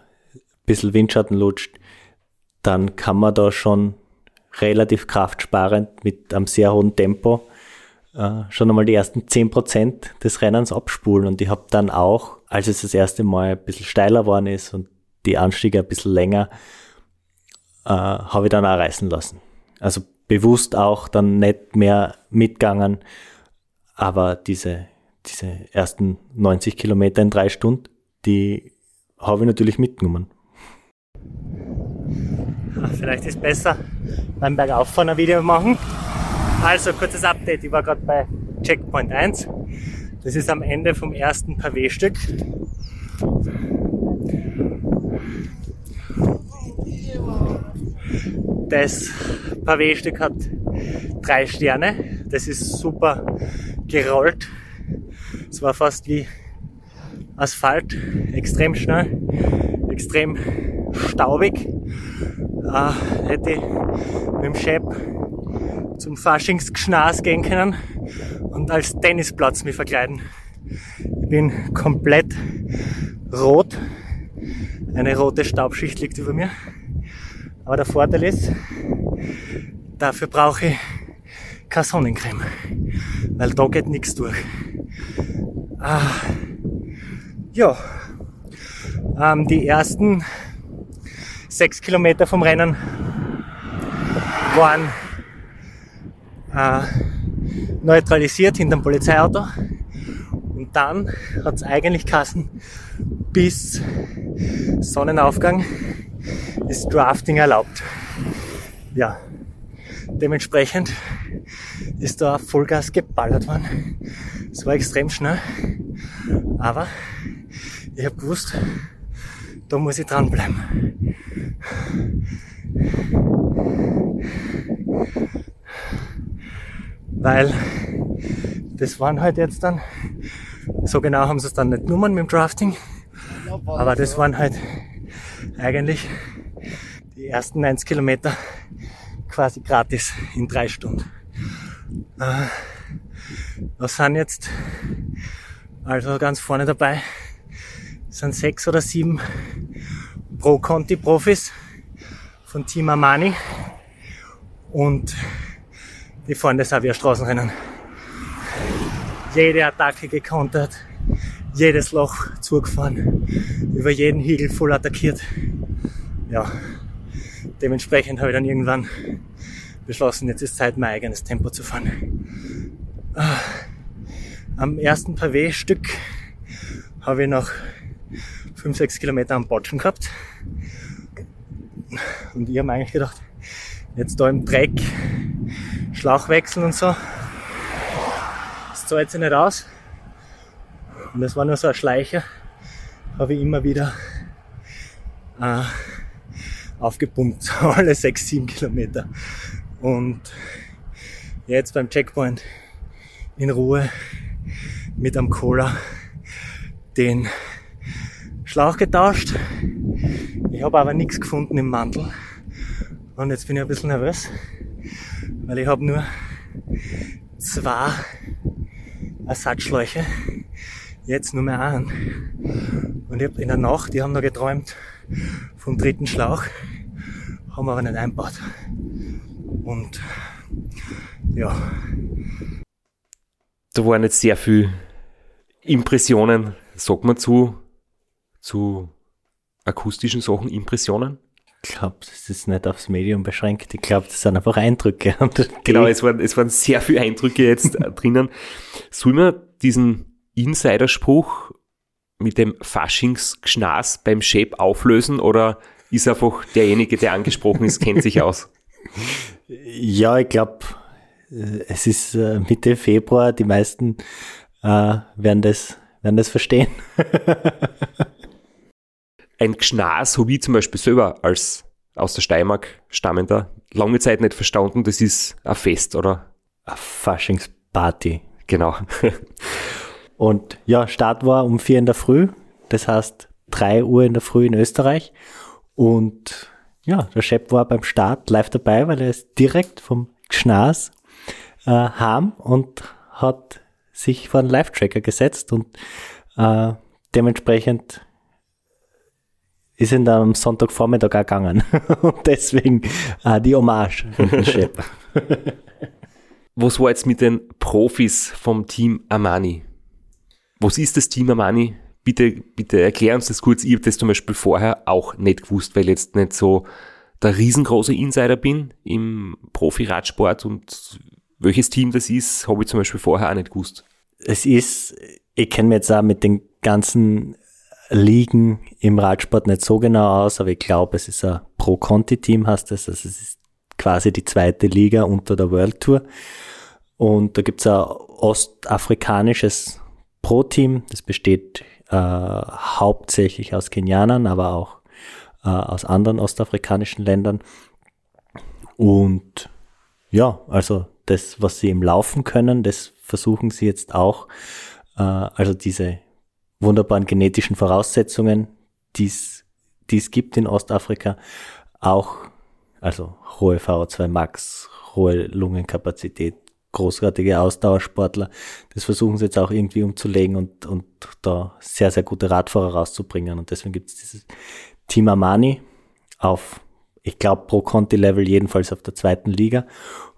bisschen Windschatten lutscht, dann kann man da schon relativ kraftsparend mit einem sehr hohen Tempo äh, schon einmal die ersten 10% des Rennens abspulen. Und ich habe dann auch, als es das erste Mal ein bisschen steiler geworden ist und die Anstiege ein bisschen länger, äh, habe ich dann auch reißen lassen. Also bewusst auch dann nicht mehr mitgegangen, aber diese, diese ersten 90 Kilometer in drei Stunden, die habe ich natürlich mitgenommen. Vielleicht ist es besser beim Bergauffahren ein Video machen. Also, kurzes Update. Ich war gerade bei Checkpoint 1. Das ist am Ende vom ersten Pavé-Stück. Das Pavé-Stück hat drei Sterne. Das ist super gerollt. Es war fast wie Asphalt. Extrem schnell, extrem staubig. Äh, hätte ich mit dem Shep zum Faschingsgschnas gehen können und als Tennisplatz mich verkleiden. Ich bin komplett rot. Eine rote Staubschicht liegt über mir. Aber der Vorteil ist, dafür brauche ich keine Sonnencreme, weil da geht nichts durch. Ah, Ja, ähm, die ersten sechs Kilometer vom Rennen waren äh, neutralisiert hinterm Polizeiauto. Und dann hat es eigentlich Kassen bis Sonnenaufgang ist Drafting erlaubt. Ja, dementsprechend ist da Vollgas geballert worden. Es war extrem schnell, aber ich habe gewusst, da muss ich dranbleiben. Weil das waren halt jetzt dann, so genau haben sie es dann nicht genommen mit dem Drafting, aber das waren halt eigentlich die ersten 90 Kilometer quasi gratis in drei Stunden. Äh, was sind jetzt also ganz vorne dabei? sind sechs oder sieben Pro Conti Profis von Team Armani und die fahren wie ein Straßenrennen. Jede Attacke gekontert, jedes Loch zugefahren, über jeden Hügel voll attackiert. Ja, dementsprechend habe ich dann irgendwann beschlossen, jetzt ist Zeit, mein eigenes Tempo zu fahren. Ah, am ersten Pavé-Stück habe ich noch 5, 6 Kilometer am Botschen gehabt. Und ich habe eigentlich gedacht, jetzt da im Dreck, Schlauch wechseln und so, das zahlt sich nicht aus. Und das war nur so ein Schleicher, habe ich immer wieder äh, aufgepumpt, alle 6, 7 Kilometer. Und jetzt beim Checkpoint in Ruhe mit einem Cola den Schlauch getauscht. Ich habe aber nichts gefunden im Mantel. Und jetzt bin ich ein bisschen nervös, weil ich habe nur zwei Ersatzschläuche. Jetzt nur mehr einen. Und ich hab in der Nacht, die haben noch geträumt vom dritten Schlauch, haben aber nicht einbaut. Und ja. Da waren jetzt sehr viele Impressionen, sagt man zu, zu akustischen Sachen, Impressionen? Ich glaube, das ist nicht aufs Medium beschränkt. Ich glaube, das sind einfach Eindrücke. genau, es waren, es waren sehr viele Eindrücke jetzt drinnen. Soll man diesen Insiderspruch mit dem Faschingsgschnas beim Shape auflösen oder ist einfach derjenige, der angesprochen ist, kennt sich aus? Ja, ich glaube, äh, es ist äh, Mitte Februar. Die meisten äh, werden, das, werden das verstehen. Ein Gschnas habe ich zum Beispiel selber als aus der Steiermark stammender lange Zeit nicht verstanden, das ist ein Fest, oder? Eine Faschingsparty. Genau. Und ja, Start war um vier in der Früh, das heißt drei Uhr in der Früh in Österreich. Und ja, der Chef war beim Start live dabei, weil er ist direkt vom Gschnas äh, heim und hat sich vor einen Live-Tracker gesetzt und äh, dementsprechend ist ihn am Sonntagvormittag auch gegangen. Und deswegen äh, die Hommage Was war jetzt mit den Profis vom Team Armani? Was ist das Team Armani? Bitte, bitte erklär uns das kurz. Ich habe das zum Beispiel vorher auch nicht gewusst, weil ich jetzt nicht so der riesengroße Insider bin im Profi-Radsport und welches Team das ist, habe ich zum Beispiel vorher auch nicht gewusst. Es ist, ich kenne mich jetzt auch mit den ganzen Ligen im Radsport nicht so genau aus, aber ich glaube, es ist ein Pro-Conti-Team, heißt es. Also es ist quasi die zweite Liga unter der World Tour. Und da gibt es ein ostafrikanisches Pro-Team, das besteht äh, hauptsächlich aus Kenianern, aber auch äh, aus anderen ostafrikanischen Ländern. Und ja, also das, was sie im Laufen können, das versuchen sie jetzt auch, äh, also diese wunderbaren genetischen Voraussetzungen, die es gibt in Ostafrika, auch, also hohe VO2 Max, hohe Lungenkapazität, großartige Ausdauersportler. Das versuchen sie jetzt auch irgendwie umzulegen und, und da sehr, sehr gute Radfahrer rauszubringen. Und deswegen gibt es dieses Team Armani auf, ich glaube, pro Conti-Level jedenfalls auf der zweiten Liga.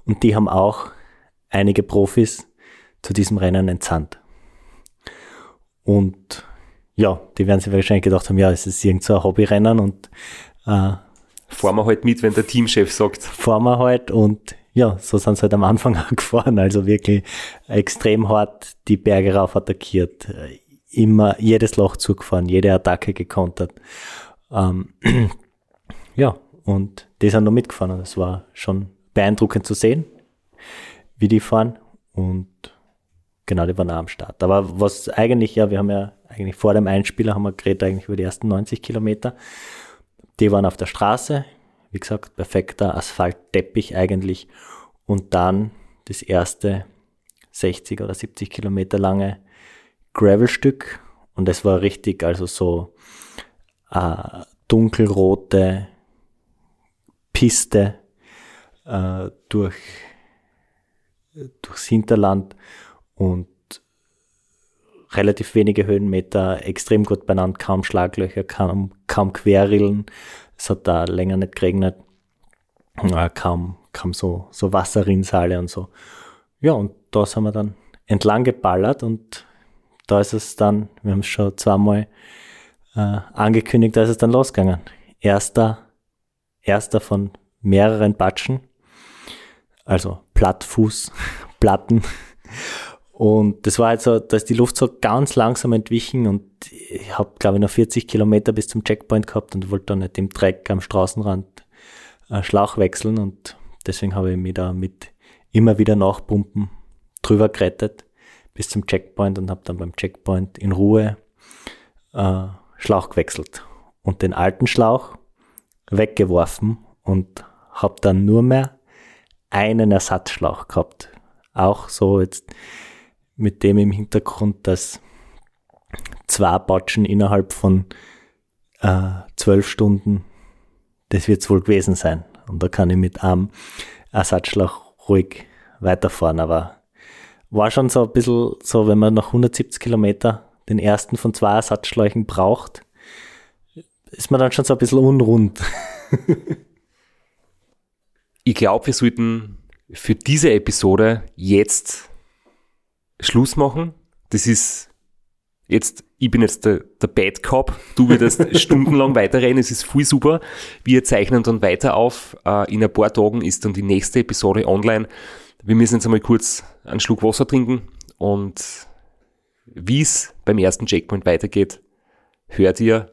Und die haben auch einige Profis zu diesem Rennen entsandt. Und ja, die werden sich wahrscheinlich gedacht haben, ja, es ist irgend so ein Hobbyrennen und äh, fahren wir halt mit, wenn der Teamchef sagt. Fahren wir halt und ja, so sind sie halt am Anfang auch gefahren. Also wirklich extrem hart die Berge rauf attackiert. Immer jedes Loch zugefahren, jede Attacke gekontert. Ähm, ja, und die sind noch mitgefahren es war schon beeindruckend zu sehen, wie die fahren. Und genau, die waren auch am Start. Aber was eigentlich, ja, wir haben ja eigentlich vor dem Einspieler haben wir geredet eigentlich über die ersten 90 Kilometer. Die waren auf der Straße, wie gesagt, perfekter Asphaltteppich eigentlich. Und dann das erste 60 oder 70 Kilometer lange Gravelstück. Und es war richtig, also so äh, dunkelrote Piste äh, durch, durchs Hinterland und relativ wenige Höhenmeter, extrem gut benannt, kaum Schlaglöcher, kaum, kaum Querrillen. Es hat da länger nicht geregnet, kaum, kaum so, so Wasserrinnsale und so. Ja, und da sind wir dann entlang geballert und da ist es dann, wir haben es schon zweimal äh, angekündigt, da ist es dann losgegangen. Erster, erster von mehreren Batschen, also Plattfuß, Platten. Und das war halt so, da ist die Luft so ganz langsam entwichen und ich habe, glaube ich, noch 40 Kilometer bis zum Checkpoint gehabt und wollte dann nicht im Dreck am Straßenrand äh, Schlauch wechseln und deswegen habe ich mich da mit immer wieder Nachpumpen drüber gerettet bis zum Checkpoint und habe dann beim Checkpoint in Ruhe äh, Schlauch gewechselt und den alten Schlauch weggeworfen und habe dann nur mehr einen Ersatzschlauch gehabt. Auch so jetzt mit dem im Hintergrund, dass zwei Batschen innerhalb von äh, zwölf Stunden, das wird es wohl gewesen sein. Und da kann ich mit einem Ersatzschlauch ruhig weiterfahren. Aber war schon so ein bisschen so, wenn man nach 170 Kilometer den ersten von zwei Ersatzschläuchen braucht, ist man dann schon so ein bisschen unrund. ich glaube, wir sollten für diese Episode jetzt Schluss machen. Das ist jetzt, ich bin jetzt der, der Bad Cop, du würdest stundenlang weiterreden, es ist viel super. Wir zeichnen dann weiter auf. Äh, in ein paar Tagen ist dann die nächste Episode online. Wir müssen jetzt einmal kurz einen Schluck Wasser trinken und wie es beim ersten Checkpoint weitergeht, hört ihr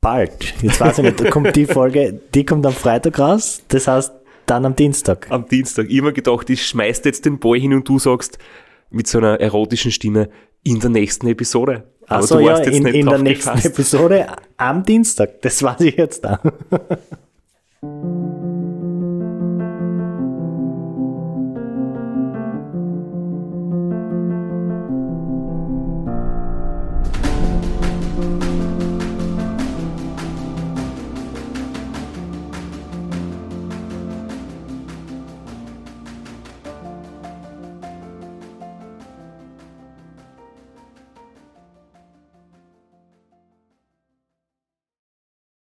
bald. Jetzt weiß ich nicht, da kommt die Folge, die kommt am Freitag raus. Das heißt, dann am Dienstag. Am Dienstag. Ich habe gedacht, ich schmeiß jetzt den Ball hin und du sagst mit so einer erotischen Stimme in der nächsten Episode. Aber so, ja, in, in der nächsten gefasst. Episode am Dienstag. Das weiß ich jetzt da.